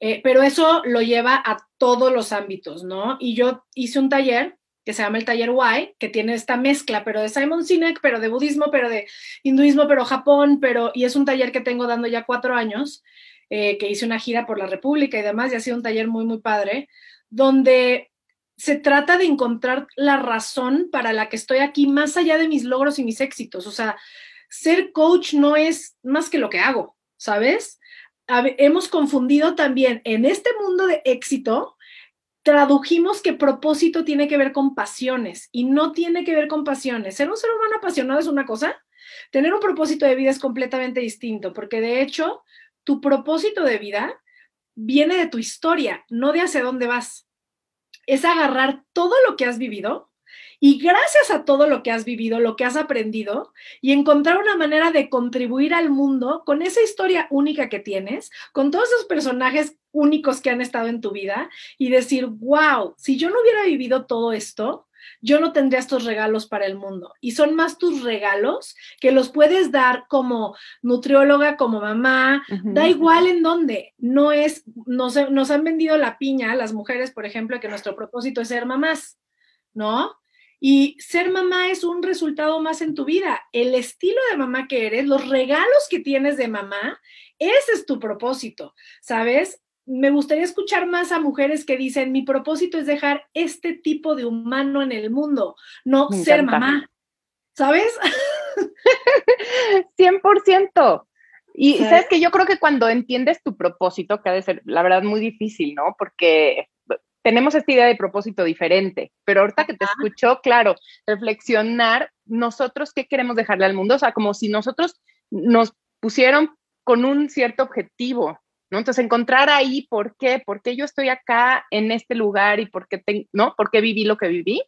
Eh, pero eso lo lleva a todos los ámbitos, ¿no? Y yo hice un taller que se llama el taller Why, que tiene esta mezcla, pero de Simon Sinek, pero de budismo, pero de hinduismo, pero Japón, pero, y es un taller que tengo dando ya cuatro años, eh, que hice una gira por la República y demás, y ha sido un taller muy, muy padre, donde se trata de encontrar la razón para la que estoy aquí, más allá de mis logros y mis éxitos. O sea, ser coach no es más que lo que hago, ¿sabes? Hemos confundido también en este mundo de éxito, tradujimos que propósito tiene que ver con pasiones y no tiene que ver con pasiones. Ser un ser humano apasionado es una cosa, tener un propósito de vida es completamente distinto, porque de hecho tu propósito de vida viene de tu historia, no de hacia dónde vas. Es agarrar todo lo que has vivido y gracias a todo lo que has vivido, lo que has aprendido, y encontrar una manera de contribuir al mundo con esa historia única que tienes, con todos esos personajes únicos que han estado en tu vida, y decir, wow, si yo no hubiera vivido todo esto, yo no tendría estos regalos para el mundo. Y son más tus regalos que los puedes dar como nutrióloga, como mamá, da igual en dónde. No es, nos, nos han vendido la piña, las mujeres, por ejemplo, que nuestro propósito es ser mamás, ¿no? Y ser mamá es un resultado más en tu vida. El estilo de mamá que eres, los regalos que tienes de mamá, ese es tu propósito, ¿sabes? me gustaría escuchar más a mujeres que dicen, mi propósito es dejar este tipo de humano en el mundo, no ser mamá. ¿Sabes? 100%. Y sabes que yo creo que cuando entiendes tu propósito, que ha de ser, la verdad, muy difícil, ¿no? Porque tenemos esta idea de propósito diferente, pero ahorita que te escucho, claro, reflexionar nosotros qué queremos dejarle al mundo, o sea, como si nosotros nos pusieron con un cierto objetivo, ¿no? Entonces, encontrar ahí por qué, por qué yo estoy acá en este lugar y por qué, ¿no? ¿Por qué viví lo que viví.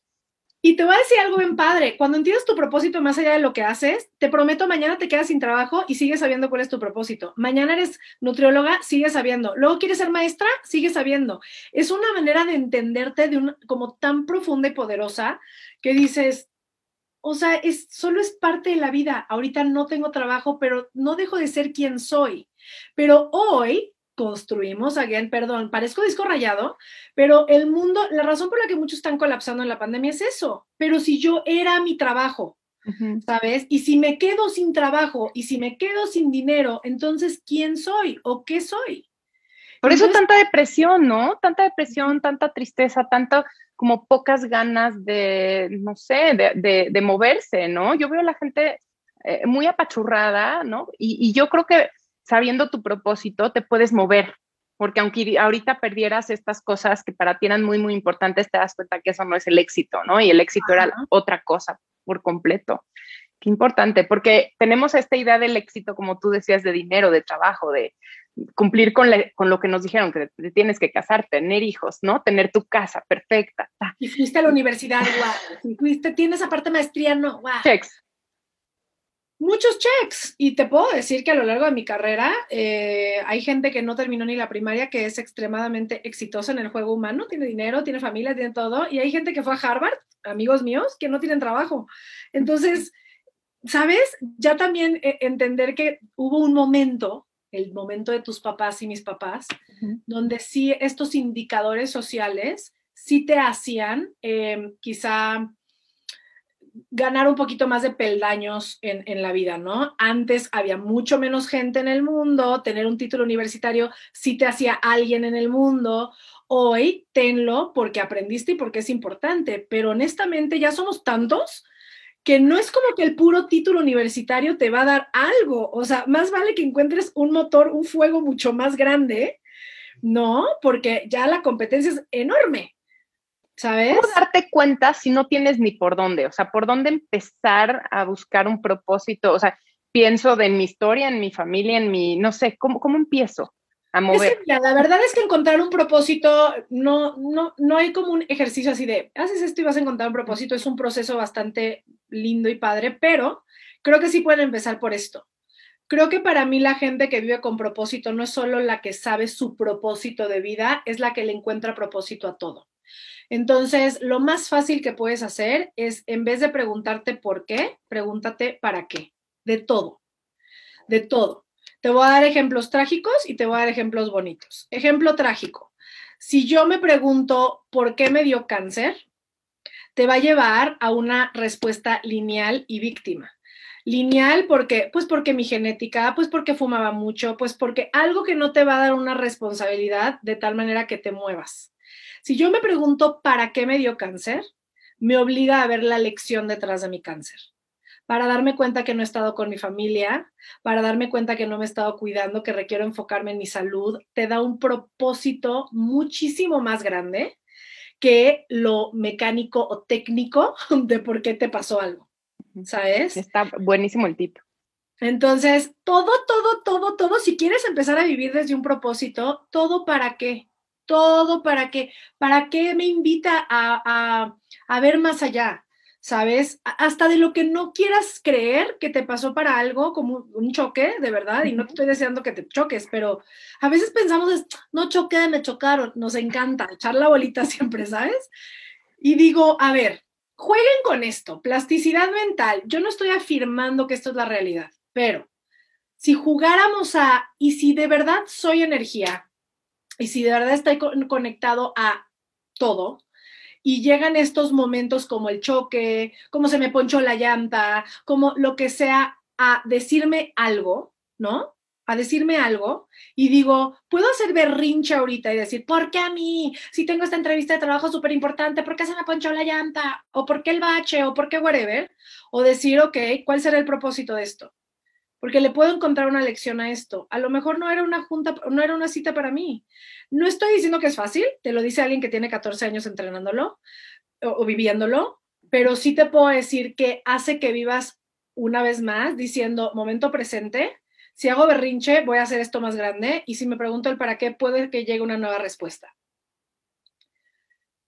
Y te voy a decir algo bien padre, cuando entiendes tu propósito más allá de lo que haces, te prometo, mañana te quedas sin trabajo y sigues sabiendo cuál es tu propósito. Mañana eres nutrióloga, sigues sabiendo. Luego quieres ser maestra, sigues sabiendo. Es una manera de entenderte de como tan profunda y poderosa que dices, o sea, es, solo es parte de la vida. Ahorita no tengo trabajo, pero no dejo de ser quien soy. Pero hoy construimos, again, perdón, parezco disco rayado, pero el mundo, la razón por la que muchos están colapsando en la pandemia es eso. Pero si yo era mi trabajo, ¿sabes? Y si me quedo sin trabajo y si me quedo sin dinero, entonces, ¿quién soy o qué soy? Por eso tanta depresión, ¿no? Tanta depresión, tanta tristeza, tanto como pocas ganas de, no sé, de, de, moverse, ¿no? Yo veo a la gente eh, muy apachurrada, ¿no? Y, y yo creo que sabiendo tu propósito, te puedes mover, porque aunque ahorita perdieras estas cosas que para ti eran muy, muy importantes, te das cuenta que eso no es el éxito, ¿no? Y el éxito era otra cosa por completo. Qué importante, porque tenemos esta idea del éxito, como tú decías, de dinero, de trabajo, de cumplir con, con lo que nos dijeron, que te tienes que casar, tener hijos, ¿no? Tener tu casa perfecta. Y fuiste a la universidad, guau. fuiste, tienes aparte maestría, no, guau. Checks muchos checks. Y te puedo decir que a lo largo de mi carrera eh, hay gente que no terminó ni la primaria que es extremadamente exitosa en el juego humano, tiene dinero, tiene familia, tiene todo. Y hay gente que fue a Harvard, amigos míos, que no tienen trabajo. Entonces, ¿sabes? Ya también eh, entender que hubo un momento, el momento de tus papás y mis papás, donde sí estos indicadores sociales sí te hacían eh, quizá ganar un poquito más de peldaños en, en, la vida, ¿no? Antes había mucho menos gente en el mundo, tener un título universitario sí te hacía alguien en el mundo. Hoy tenlo porque aprendiste y porque es importante, pero honestamente ya somos tantos que no es como que el puro título universitario te va a dar algo, o sea, más vale que encuentres un motor, un fuego mucho más grande, ¿no? Porque ya la competencia es enorme. ¿Sabes? ¿Cómo darte cuenta si no tienes ni por dónde? O sea, ¿por dónde empezar a buscar un propósito? O sea, pienso de mi historia, en mi familia, en mi, no sé, ¿cómo, cómo empiezo? A mover. la verdad es que encontrar un propósito, no, no, no hay como un ejercicio así de, haces esto y vas a encontrar un propósito, es un proceso bastante lindo y padre, pero creo que sí pueden empezar por esto. Creo que para mí la gente que vive con propósito no es solo la que sabe su propósito de vida, es la que le encuentra propósito a todo. Entonces, lo más fácil que puedes hacer es, en vez de preguntarte por qué, pregúntate para qué, de todo, de todo. Te voy a dar ejemplos trágicos y te voy a dar ejemplos bonitos. Ejemplo trágico. Si yo me pregunto por qué me dio cáncer, te va a llevar a una respuesta lineal y víctima. Lineal porque, pues porque mi genética, pues porque fumaba mucho, pues porque algo que no te va a dar una responsabilidad de tal manera que te muevas. Si yo me pregunto para qué me dio cáncer, me obliga a ver la lección detrás de mi cáncer. Para darme cuenta que no he estado con mi familia, para darme cuenta que no me he estado cuidando, que requiero enfocarme en mi salud, te da un propósito muchísimo más grande que lo mecánico o técnico de por qué te pasó algo. ¿Sabes? Está buenísimo el tip. Entonces, todo, todo, todo, todo, si quieres empezar a vivir desde un propósito, todo para qué, todo para qué, para qué me invita a, a ver más allá, ¿sabes? Hasta de lo que no quieras creer que te pasó para algo, como un choque, de verdad, y no te estoy deseando que te choques, pero a veces pensamos, no choqué, me chocaron, nos encanta echar la bolita siempre, ¿sabes? Y digo, a ver, jueguen con esto, plasticidad mental. Yo no estoy afirmando que esto es la realidad, pero si jugáramos a, y si de verdad soy energía, y si de verdad estoy conectado a todo, y llegan estos momentos como el choque, como se me ponchó la llanta, como lo que sea, a decirme algo, ¿no? A decirme algo y digo, puedo hacer berrinche ahorita y decir, ¿por qué a mí? Si tengo esta entrevista de trabajo súper importante, ¿por qué se me ponchó la llanta? ¿O por qué el bache? ¿O por qué whatever? O decir, ok, ¿cuál será el propósito de esto? Porque le puedo encontrar una lección a esto. A lo mejor no era una junta, no era una cita para mí. No estoy diciendo que es fácil, te lo dice alguien que tiene 14 años entrenándolo o, viviéndolo, pero sí te puedo decir que hace que vivas una vez más diciendo, momento presente, si hago berrinche, voy a hacer esto más grande y si me pregunto el para qué, puede que llegue una nueva respuesta.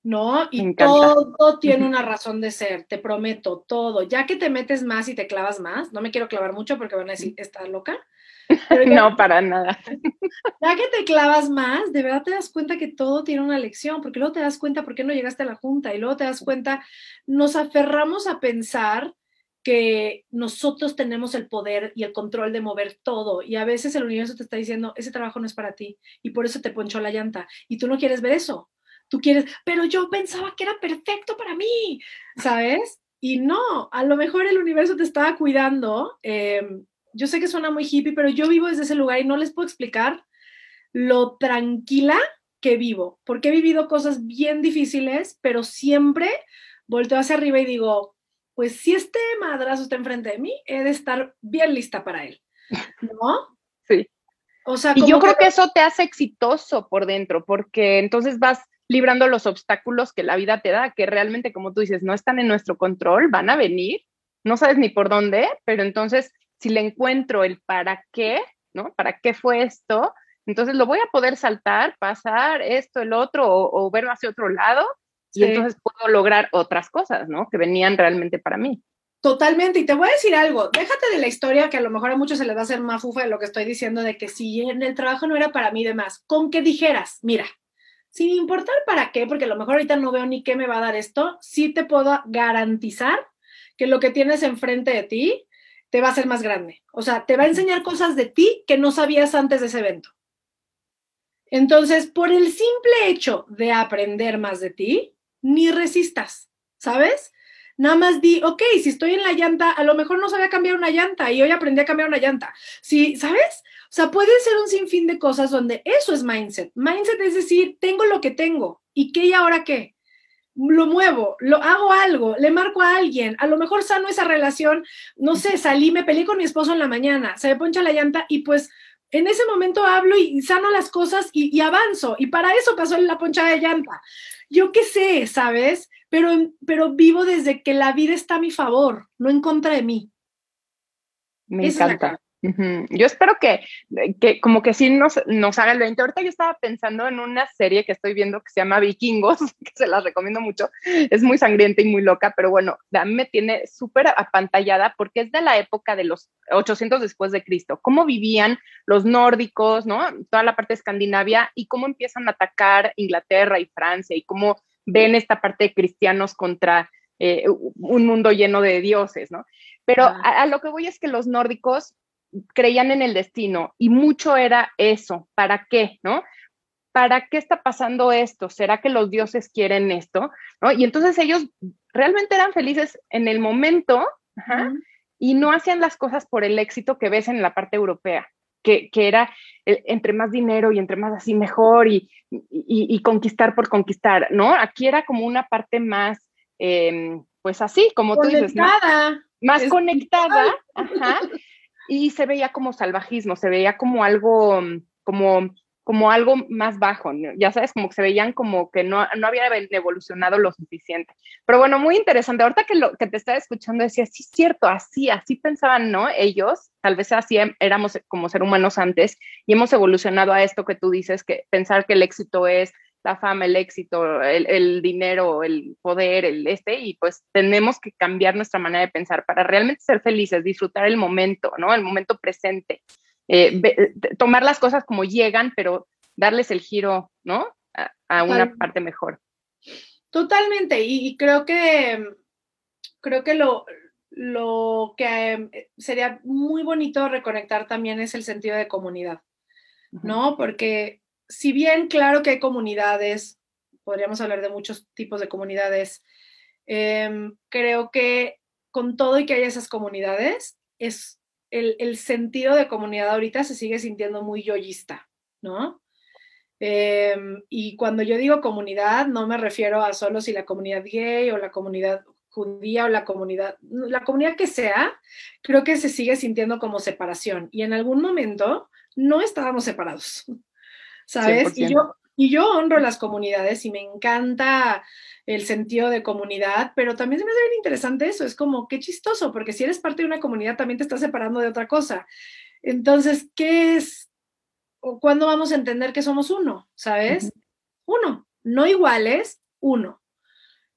¿No? Y todo tiene una razón de ser, te prometo, todo. Ya que te metes más y te clavas más, no me quiero clavar mucho porque van a decir, ¿está loca? no, para nada. Ya que te clavas más, de verdad te das cuenta que todo tiene una lección, porque luego te das cuenta por qué no llegaste a la junta y luego te das cuenta, nos aferramos a pensar que nosotros tenemos el poder y el control de mover todo y a veces el universo te está diciendo, ese trabajo no es para ti y por eso te ponchó la llanta y tú no quieres ver eso tú quieres, pero yo pensaba que era perfecto para mí, ¿sabes? Y no, a lo mejor el universo te estaba cuidando. Em, yo sé que suena muy hippie, pero yo vivo desde ese lugar y no les puedo explicar lo tranquila que vivo, porque he vivido cosas bien difíciles, pero siempre volteo hacia arriba y digo, pues si este madrazo está enfrente de mí, he de estar bien lista para él, ¿no? Sí. O sea, y yo creo que eso te hace exitoso por dentro, porque entonces vas librando los obstáculos que la vida te da, que realmente, como tú dices, no están en nuestro control, van a venir, no sabes ni por dónde, pero entonces si le encuentro el para qué, ¿no? ¿Para qué fue esto? Entonces lo voy a poder saltar, pasar esto, el otro, o, ver hacia otro lado, y entonces puedo lograr otras cosas, ¿no? Que venían realmente para mí. Totalmente, y te voy a decir algo, déjate de la historia que a lo mejor a muchos se les va a hacer más fufa de lo que estoy diciendo, de que si en el trabajo no era para mí demás, con que dijeras, mira, sin importar para qué, porque a lo mejor ahorita no veo ni qué me va a dar esto, sí te puedo garantizar que lo que tienes enfrente de ti te va a ser más grande. O sea, te va a enseñar cosas de ti que no sabías antes de ese evento. Entonces, por el simple hecho de aprender más de ti, ni resistas, ¿sabes? Nada más di, ok, si estoy en la llanta, a lo mejor no sabía cambiar una llanta y hoy aprendí a cambiar una llanta. Sí, ¿sabes? O sea, puede ser un sinfín de cosas donde eso es mindset. Mindset es decir, tengo lo que tengo. ¿Y qué y ahora qué? Lo muevo, lo hago algo, le marco a alguien, a lo mejor sano esa relación, no sé, salí, me peleé con mi esposo en la mañana, se me poncha la llanta y pues en ese momento hablo y, sano las cosas y, y, avanzo. Y para eso pasó la ponchada de llanta. Yo qué sé, ¿sabes? Pero, pero vivo desde que la vida está a mi favor, no en contra de mí. Me encanta. Yo espero que, que, como que sí nos, nos haga el 20. Ahorita yo estaba pensando en una serie que estoy viendo que se llama Vikingos, que se las recomiendo mucho. Es muy sangrienta y muy loca, pero bueno, a mí me tiene súper apantallada porque es de la época de los 800 después de Cristo. Cómo vivían los nórdicos, ¿no? Toda la parte de Escandinavia y cómo empiezan a atacar Inglaterra y Francia y cómo ven esta parte de cristianos contra eh, un mundo lleno de dioses, ¿no? Pero a, a, lo que voy es que los nórdicos creían en el destino y mucho era eso, ¿para qué? ¿No? ¿Para qué está pasando esto? ¿Será que los dioses quieren esto? ¿No? Y entonces ellos realmente eran felices en el momento y no hacían las cosas por el éxito que ves en la parte europea. Que, que, era entre más dinero y entre más así mejor y, y, y conquistar por conquistar, ¿no? Aquí era como una parte más, eh, pues así, como conectada. tú dices, más, conectada, ajá, y se veía como salvajismo, se veía como algo, como, como algo más bajo, ya sabes, como que se veían como que no, no había evolucionado lo suficiente. Pero bueno, muy interesante. Ahorita que, lo, que te estaba escuchando decía, sí, cierto, así, así pensaban, ¿no? Ellos, tal vez así éramos como ser humanos antes y hemos evolucionado a esto que tú dices, que pensar que el éxito es la fama, el éxito, el, el, dinero, el poder, el este, y pues tenemos que cambiar nuestra manera de pensar para realmente ser felices, disfrutar el momento, ¿no? El momento presente, eh, ve, tomar las cosas como llegan, pero darles el giro, ¿no? A, a una parte mejor. Totalmente, y, y, creo que, creo que lo, lo que sería muy bonito reconectar también es el sentido de comunidad, ¿no? Porque si bien claro que hay comunidades, podríamos hablar de muchos tipos de comunidades, eh, creo que con todo y que haya esas comunidades, es el, sentido de comunidad ahorita se sigue sintiendo muy yoyista, ¿no? Eh, y cuando yo digo comunidad, no me refiero a solo si la comunidad gay o la comunidad judía o la comunidad, la comunidad que sea, creo que se sigue sintiendo como separación. Y en algún momento no estábamos separados. ¿Sabes? Y yo, y yo honro las comunidades y me encanta el sentido de comunidad, pero también se me hace bien interesante eso, es como, qué chistoso, porque si eres parte de una comunidad también te estás separando de otra cosa. Entonces, ¿qué es? ¿O cuándo vamos a entender que somos uno? ¿Sabes? Uh -huh. Uno, no iguales, uno.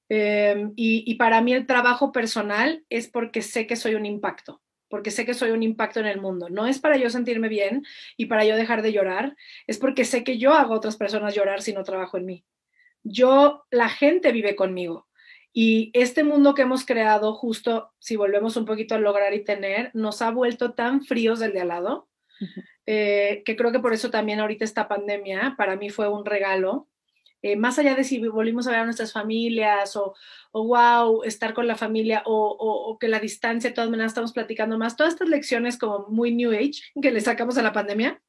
Eh, y, y para mí el trabajo personal es porque sé que soy un impacto porque sé que soy un impacto en el mundo. No es para yo sentirme bien y para yo dejar de llorar, es porque sé que yo hago a otras personas llorar si no trabajo en mí. Yo, la gente vive conmigo. Y este mundo que hemos creado, justo si volvemos un poquito a lograr y tener, nos ha vuelto tan fríos del de al lado, uh -huh. eh, que creo que por eso también ahorita esta pandemia para mí fue un regalo, eh, más allá de si volvimos a ver a nuestras familias o, wow, estar con la familia o, que la distancia, de todas maneras estamos platicando más, todas estas lecciones como muy New Age que le sacamos a la pandemia,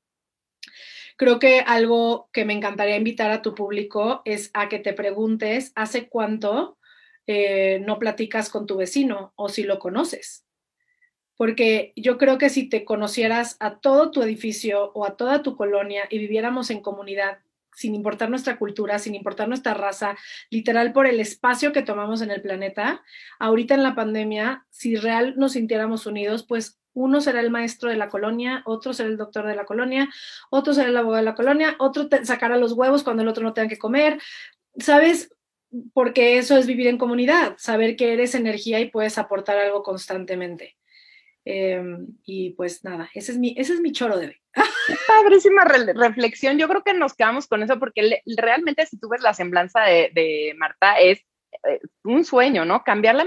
creo que algo que me encantaría invitar a tu público es a que te preguntes, ¿hace cuánto eh, no platicas con tu vecino o si lo conoces? Porque yo creo que si te conocieras a todo tu edificio o a toda tu colonia y viviéramos en comunidad sin importar nuestra cultura, sin importar nuestra raza, literal por el espacio que tomamos en el planeta, ahorita en la pandemia, si real nos sintiéramos unidos, pues uno será el maestro de la colonia, otro será el doctor de la colonia, otro será el abogado de la colonia, otro sacará los huevos cuando el otro no tenga que comer, ¿sabes? Porque eso es vivir en comunidad, saber que eres energía y puedes aportar algo constantemente. Eh, y pues nada, ese es mi, ese es mi choro de hoy. Padrísima re reflexión. Yo creo que nos quedamos con eso porque realmente si tú ves la semblanza de, de Marta es eh, un sueño, ¿no? Cambiar la,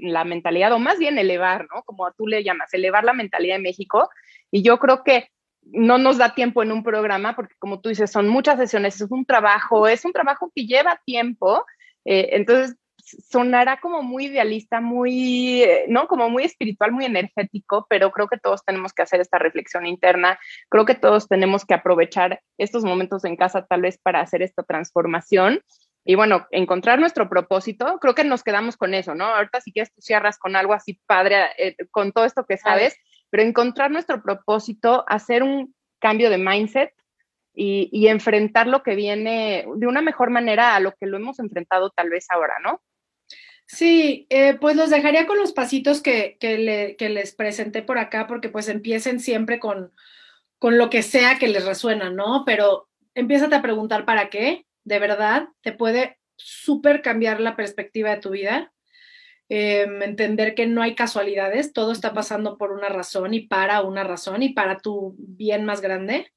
la, mentalidad o más bien elevar, ¿no? Como tú le llamas, elevar la mentalidad de México. Y yo creo que no nos da tiempo en un programa porque como tú dices, son muchas sesiones, es un trabajo, es un trabajo que lleva tiempo. Eh, entonces, sonará como muy idealista, muy, eh, ¿no? Como muy espiritual, muy energético, pero creo que todos tenemos que hacer esta reflexión interna. Creo que todos tenemos que aprovechar estos momentos en casa tal vez para hacer esta transformación. Y bueno, encontrar nuestro propósito, creo que nos quedamos con eso, ¿no? Ahorita si quieres tú cierras con algo así padre, eh, con todo esto que sabes, pero encontrar nuestro propósito, hacer un cambio de mindset, y, enfrentar lo que viene de una mejor manera a lo que lo hemos enfrentado tal vez ahora, ¿no? Sí, eh, pues los dejaría con los pasitos que, les presenté por acá, porque pues empiecen siempre con, con lo que sea que les resuena, ¿no? Pero empiézate a preguntar para qué, de verdad, te puede súper cambiar la perspectiva de tu vida. Em, entender que no hay casualidades, todo está pasando por una razón y para una razón y para tu bien más grande.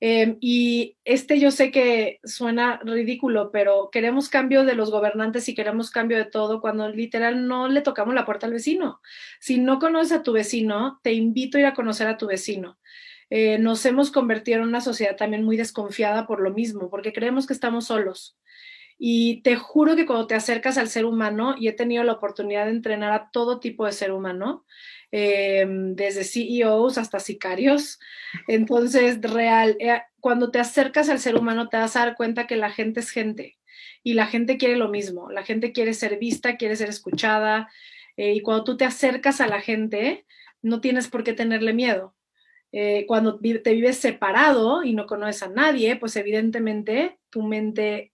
Em, y este yo sé que suena ridículo, pero queremos cambio de los gobernantes y queremos cambio de todo cuando literal no le tocamos la puerta al vecino. Si no conoces a tu vecino, te invito a ir a conocer a tu vecino. Eh, nos hemos convertido en una sociedad también muy desconfiada por lo mismo, porque creemos que estamos solos. Y te juro que cuando te acercas al ser humano, y he tenido la oportunidad de entrenar a todo tipo de ser humano, Em, desde CEOs hasta sicarios. Entonces, real, eh, cuando te acercas al ser humano te vas a dar cuenta que la gente es gente y la gente quiere lo mismo, la gente quiere ser vista, quiere ser escuchada eh, y cuando tú te acercas a la gente, no tienes por qué tenerle miedo. Eh, cuando te vives separado y no conoces a nadie, pues evidentemente tu mente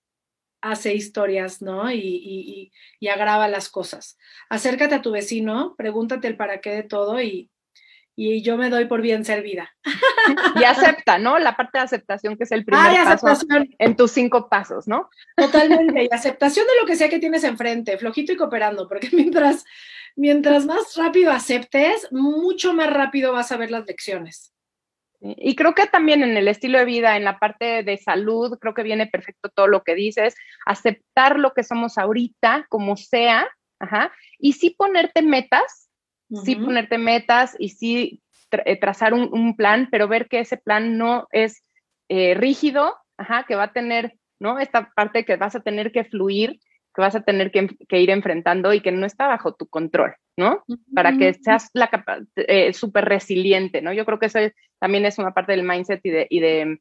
hace historias, ¿no? Y, agrava las cosas. Acércate a tu vecino, pregúntate el para qué de todo y, yo me doy por bien servida. Y acepta, ¿no? La parte de aceptación que es el primer paso en tus cinco pasos, ¿no? Totalmente. Y aceptación de lo que sea que tienes enfrente, flojito y cooperando, porque mientras, mientras más rápido aceptes, mucho más rápido vas a ver las lecciones. Y creo que también en el estilo de vida, en la parte de salud, creo que viene perfecto todo lo que dices, aceptar lo que somos ahorita, como sea, ajá, y sí ponerte metas, sí ponerte metas y sí eh, trazar un, plan, pero ver que ese plan no es eh, rígido, ajá, que va a tener, ¿no? Esta parte que vas a tener que fluir, que vas a tener que, ir enfrentando y que no está bajo tu control, ¿no? Para que seas la eh, súper resiliente, ¿no? Yo creo que eso también es una parte del mindset y de, y de,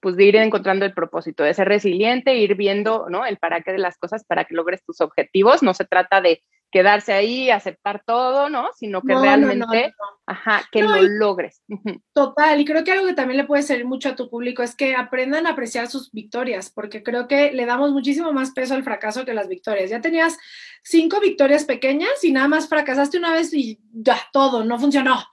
pues, de ir encontrando el propósito, de ser resiliente, ir viendo, ¿no? El para qué de las cosas para que logres tus objetivos. No se trata de quedarse ahí, aceptar todo, ¿no? Sino que realmente, ajá, que lo logres. Total, y creo que algo que también le puede servir mucho a tu público es que aprendan a apreciar sus victorias, porque creo que le damos muchísimo más peso al fracaso que las victorias. Ya tenías cinco victorias pequeñas y nada más fracasaste una vez y ya, todo, no funcionó.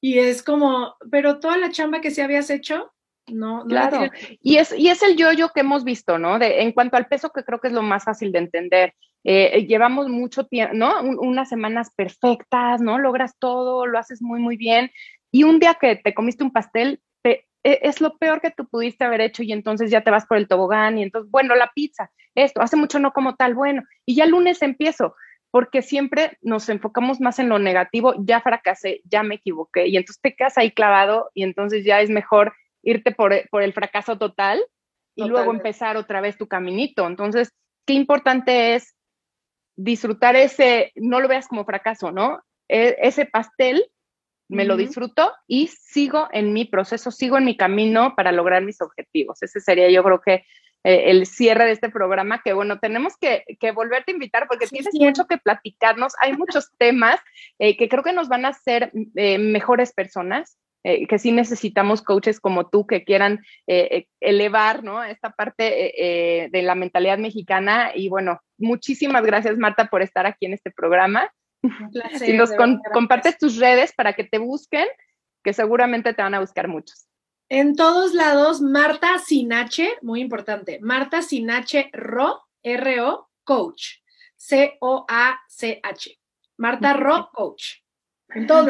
Y es como, pero toda la chamba que sí habías hecho, no, claro. Y es, y es el yo-yo que hemos visto, ¿no? De, en cuanto al peso, que creo que es lo más fácil de entender. Eh, llevamos mucho tiempo, ¿no? unas semanas perfectas, ¿no? Logras todo, lo haces muy, muy bien. Y un día que te comiste un pastel, e, es lo peor que tú pudiste haber hecho y entonces ya te vas por el tobogán y entonces, bueno, la pizza, esto, hace mucho no como tal, bueno, y ya el lunes empiezo, porque siempre nos enfocamos más en lo negativo, ya fracasé, ya me equivoqué, y entonces te quedas ahí clavado y entonces ya es mejor irte por, el fracaso total y luego empezar otra vez tu caminito. Entonces, qué importante es disfrutar ese, no lo veas como fracaso, ¿no? E, ese pastel me lo disfruto y sigo en mi proceso, sigo en mi camino para lograr mis objetivos. Ese sería yo creo que eh, el cierre de este programa, que bueno, tenemos que, volverte a invitar porque tienes mucho que platicarnos, hay muchos temas eh, que creo que nos van a hacer eh, mejores personas, eh, que sí necesitamos coaches como tú que quieran eh, eh, elevar ¿no? esta parte de la mentalidad mexicana. Y bueno, muchísimas gracias Marta por estar aquí en este programa. si nos compartes tus redes para que te busquen, que seguramente te van a buscar muchos. En todos lados, Marta Sinache, muy importante, Marta Sinache Ro, R-O, Coach, C-O-A-C-H. Marta Ro, Coach.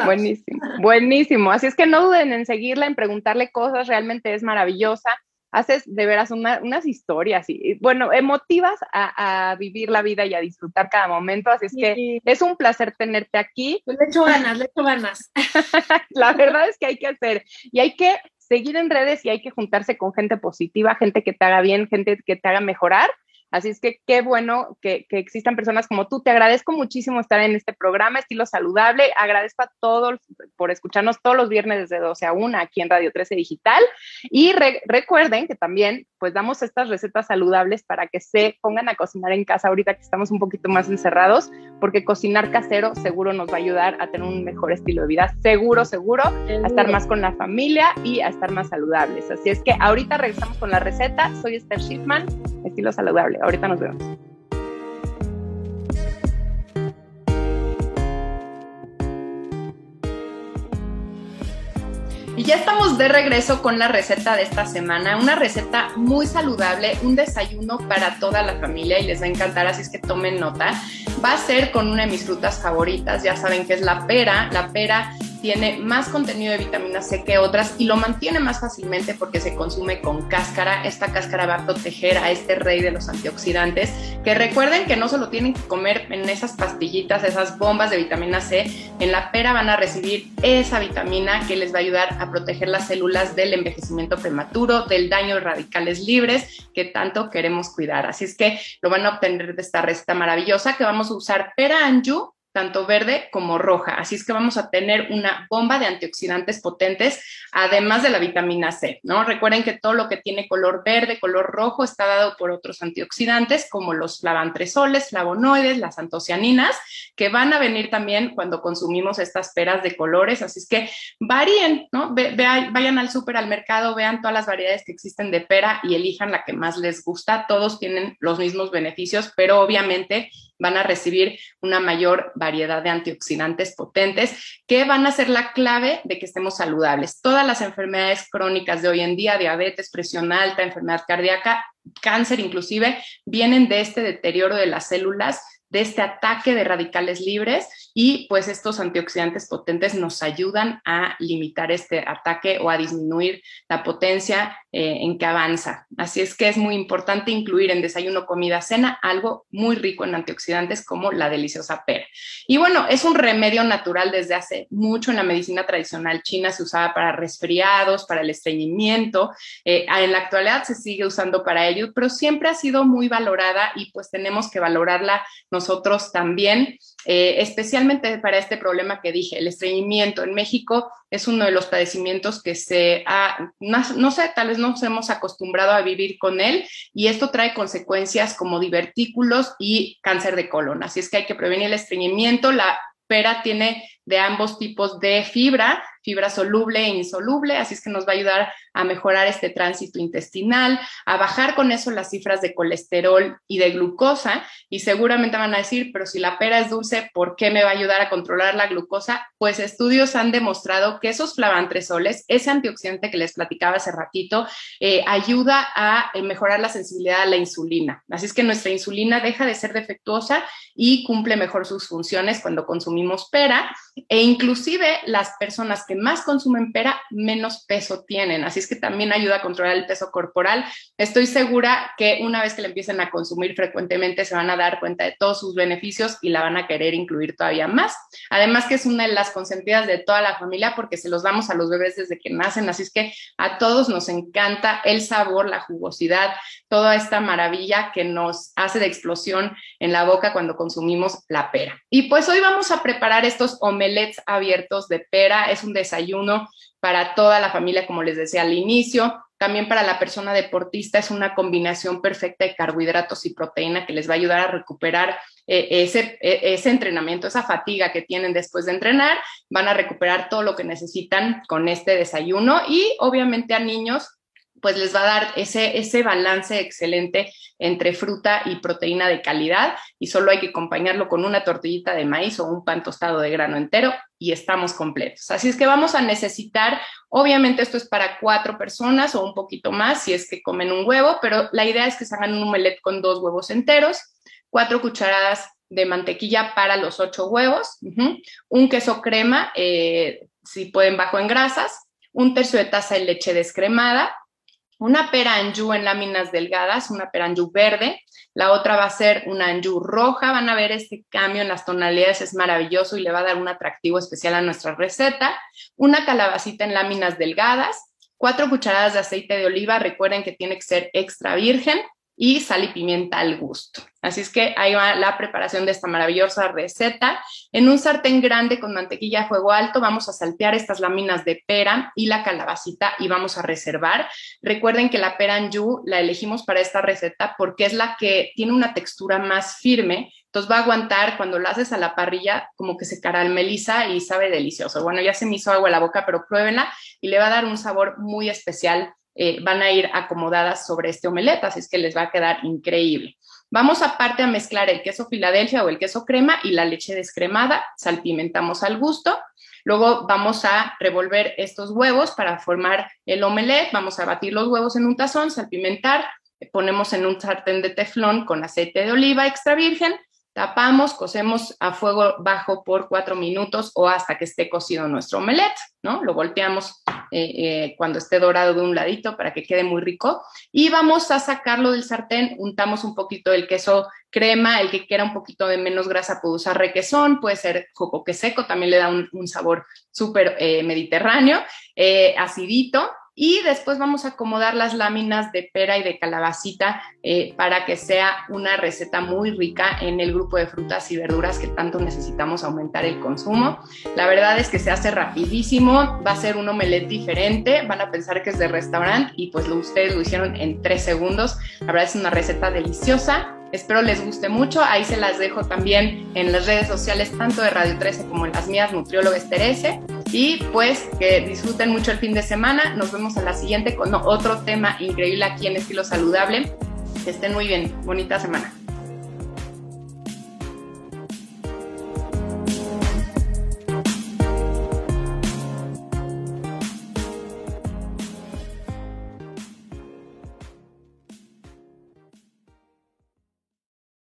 Buenísimo, buenísimo. Así es que no duden en seguirla, en preguntarle cosas, realmente es maravillosa. Haces de veras unas historias y, bueno, emotivas a, vivir la vida y a disfrutar cada momento. Así es que es un placer tenerte aquí. Pues le echo ganas, le echo ganas. la verdad es que hay que hacer y hay que seguir en redes y hay que juntarse con gente positiva, gente que te haga bien, gente que te haga mejorar Así es que qué bueno que, existan personas como tú. Te agradezco muchísimo estar en este programa, Estilo Saludable. Agradezco a todos por escucharnos todos los viernes desde 12 a 1 aquí en Radio 13 Digital. Y recuerden que también pues damos estas recetas saludables para que se pongan a cocinar en casa ahorita que estamos un poquito más encerrados, porque cocinar casero seguro nos va a ayudar a tener un mejor estilo de vida, seguro, seguro, a estar más con la familia y a estar más saludables. Así es que ahorita regresamos con la receta. Soy Esther Schiffman, estilo saludable. Ahorita nos vemos. Y ya estamos de regreso con la receta de esta semana, una receta muy saludable, un desayuno para toda la familia y les va a encantar, así es que tomen nota. Va a ser con una de mis frutas favoritas, ya saben que es la pera. La pera tiene más contenido de vitamina C que otras y lo mantiene más fácilmente porque se consume con cáscara. Esta cáscara va a proteger a este rey de los antioxidantes, que recuerden que no solo tienen que comer en esas pastillitas, esas bombas de vitamina C, en la pera van a recibir esa vitamina que les va a ayudar a proteger las células del envejecimiento prematuro, del daño de radicales libres que tanto queremos cuidar. Así es que lo van a obtener de esta receta maravillosa que vamos a usar pera anju tanto verde como roja. Así es que vamos a tener una bomba de antioxidantes potentes, además de la vitamina C, ¿no? Recuerden que todo lo que tiene color verde, color rojo, está dado por otros antioxidantes como los flavantresoles, flavonoides, las antocianinas, que van a venir también cuando consumimos estas peras de colores. Así es que varíen, ¿no? vayan al súper, al mercado, vean todas las variedades que existen de pera y elijan la que más les gusta. Todos tienen los mismos beneficios, pero obviamente van a recibir una mayor variedad de antioxidantes potentes que van a ser la clave de que estemos saludables. Todas las enfermedades crónicas de hoy en día, diabetes, presión alta, enfermedad cardíaca, cáncer inclusive, vienen de este deterioro de las células de este ataque de radicales libres y pues estos antioxidantes potentes nos ayudan a limitar este ataque o a disminuir la potencia eh, en que avanza. Así es que es muy importante incluir en desayuno, comida, cena algo muy rico en antioxidantes como la deliciosa pera. Y bueno, es un remedio natural desde hace mucho en la medicina tradicional china, se usaba para resfriados, para el estreñimiento, eh, en la actualidad se sigue usando para ello, pero siempre ha sido muy valorada y pues tenemos que valorarla nosotros también, eh, especialmente para este problema que dije, el estreñimiento. En México es uno de los padecimientos que se ha, no, sé, tal vez nos hemos acostumbrado a vivir con él y esto trae consecuencias como divertículos y cáncer de colon. Así es que hay que prevenir el estreñimiento. La pera tiene de ambos tipos de fibra, fibra soluble e insoluble, así es que nos va a ayudar a mejorar este tránsito intestinal, a bajar con eso las cifras de colesterol y de glucosa. Y seguramente van a decir, pero si la pera es dulce, ¿por qué me va a ayudar a controlar la glucosa? Pues estudios han demostrado que esos flavantresoles, ese antioxidante que les platicaba hace ratito, eh, ayuda a eh, mejorar la sensibilidad a la insulina. Así es que nuestra insulina deja de ser defectuosa y cumple mejor sus funciones cuando consumimos pera e inclusive las personas más consumen pera menos peso tienen. Así es que también ayuda a controlar el peso corporal. Estoy segura que una vez que la empiecen a consumir frecuentemente se van a dar cuenta de todos sus beneficios y la van a querer incluir todavía más. Además que es una de las consentidas de toda la familia porque se los damos a los bebés desde que nacen. Así es que a todos nos encanta el sabor, la jugosidad, toda esta maravilla que nos hace de explosión en la boca cuando consumimos la pera. Y pues hoy vamos a preparar estos omelets abiertos de pera. Es un desayuno para toda la familia, como les decía al inicio. También para la persona deportista es una combinación perfecta de carbohidratos y proteína que les va a ayudar a recuperar eh, ese, e, ese entrenamiento, esa fatiga que tienen después de entrenar. Van a recuperar todo lo que necesitan con este desayuno y obviamente a niños pues les va a dar ese, ese balance excelente entre fruta y proteína de calidad y solo hay que acompañarlo con una tortillita de maíz o un pan tostado de grano entero y estamos completos. Así es que vamos a necesitar, obviamente esto es para cuatro personas o un poquito más si es que comen un huevo, pero la idea es que se hagan un omelette con dos huevos enteros, cuatro cucharadas de mantequilla para los ocho huevos, un queso crema, eh, si pueden bajo en grasas, un tercio de taza de leche descremada, una pera anjú en láminas delgadas, una pera anjú verde, la otra va a ser una anjú roja, van a ver este cambio en las tonalidades, es maravilloso y le va a dar un atractivo especial a nuestra receta, una calabacita en láminas delgadas, cuatro cucharadas de aceite de oliva, recuerden que tiene que ser extra virgen, y sal y pimienta al gusto. Así es que ahí va la preparación de esta maravillosa receta. En un sartén grande con mantequilla a fuego alto vamos a saltear estas láminas de pera y la calabacita y vamos a reservar. Recuerden que la pera anju la elegimos para esta receta porque es la que tiene una textura más firme, entonces va a aguantar cuando lo haces a la parrilla como que se carameliza y sabe delicioso. Bueno, ya se me hizo agua la boca, pero pruébenla y le va a dar un sabor muy especial eh, van a ir acomodadas sobre este omelette, así es que les va a quedar increíble. Vamos aparte a mezclar el queso Filadelfia o el queso crema y la leche descremada, salpimentamos al gusto. Luego vamos a revolver estos huevos para formar el omelette, vamos a batir los huevos en un tazón, salpimentar, ponemos en un sartén de teflón con aceite de oliva extra virgen Tapamos, cocemos a fuego bajo por cuatro minutos o hasta que esté cocido nuestro omelette, ¿no? Lo volteamos eh, eh, cuando esté dorado de un ladito para que quede muy rico. Y vamos a sacarlo del sartén, untamos un poquito del queso crema, el que quiera un poquito de menos grasa puede usar requesón, puede ser que seco, también le da un, sabor súper eh, mediterráneo, acidito y después vamos a acomodar las láminas de pera y de calabacita eh, para que sea una receta muy rica en el grupo de frutas y verduras que tanto necesitamos aumentar el consumo. La verdad es que se hace rapidísimo, va a ser un omelette diferente, van a pensar que es de restaurante y pues lo, ustedes lo hicieron en tres segundos. La verdad es una receta deliciosa. Espero les guste mucho. Ahí se las dejo también en las redes sociales, tanto de Radio 13 como en las mías, Nutrióloga Esterese. Y pues que disfruten mucho el fin de semana. Nos vemos a la siguiente con otro tema increíble aquí en Estilo Saludable. Que estén muy bien. Bonita semana.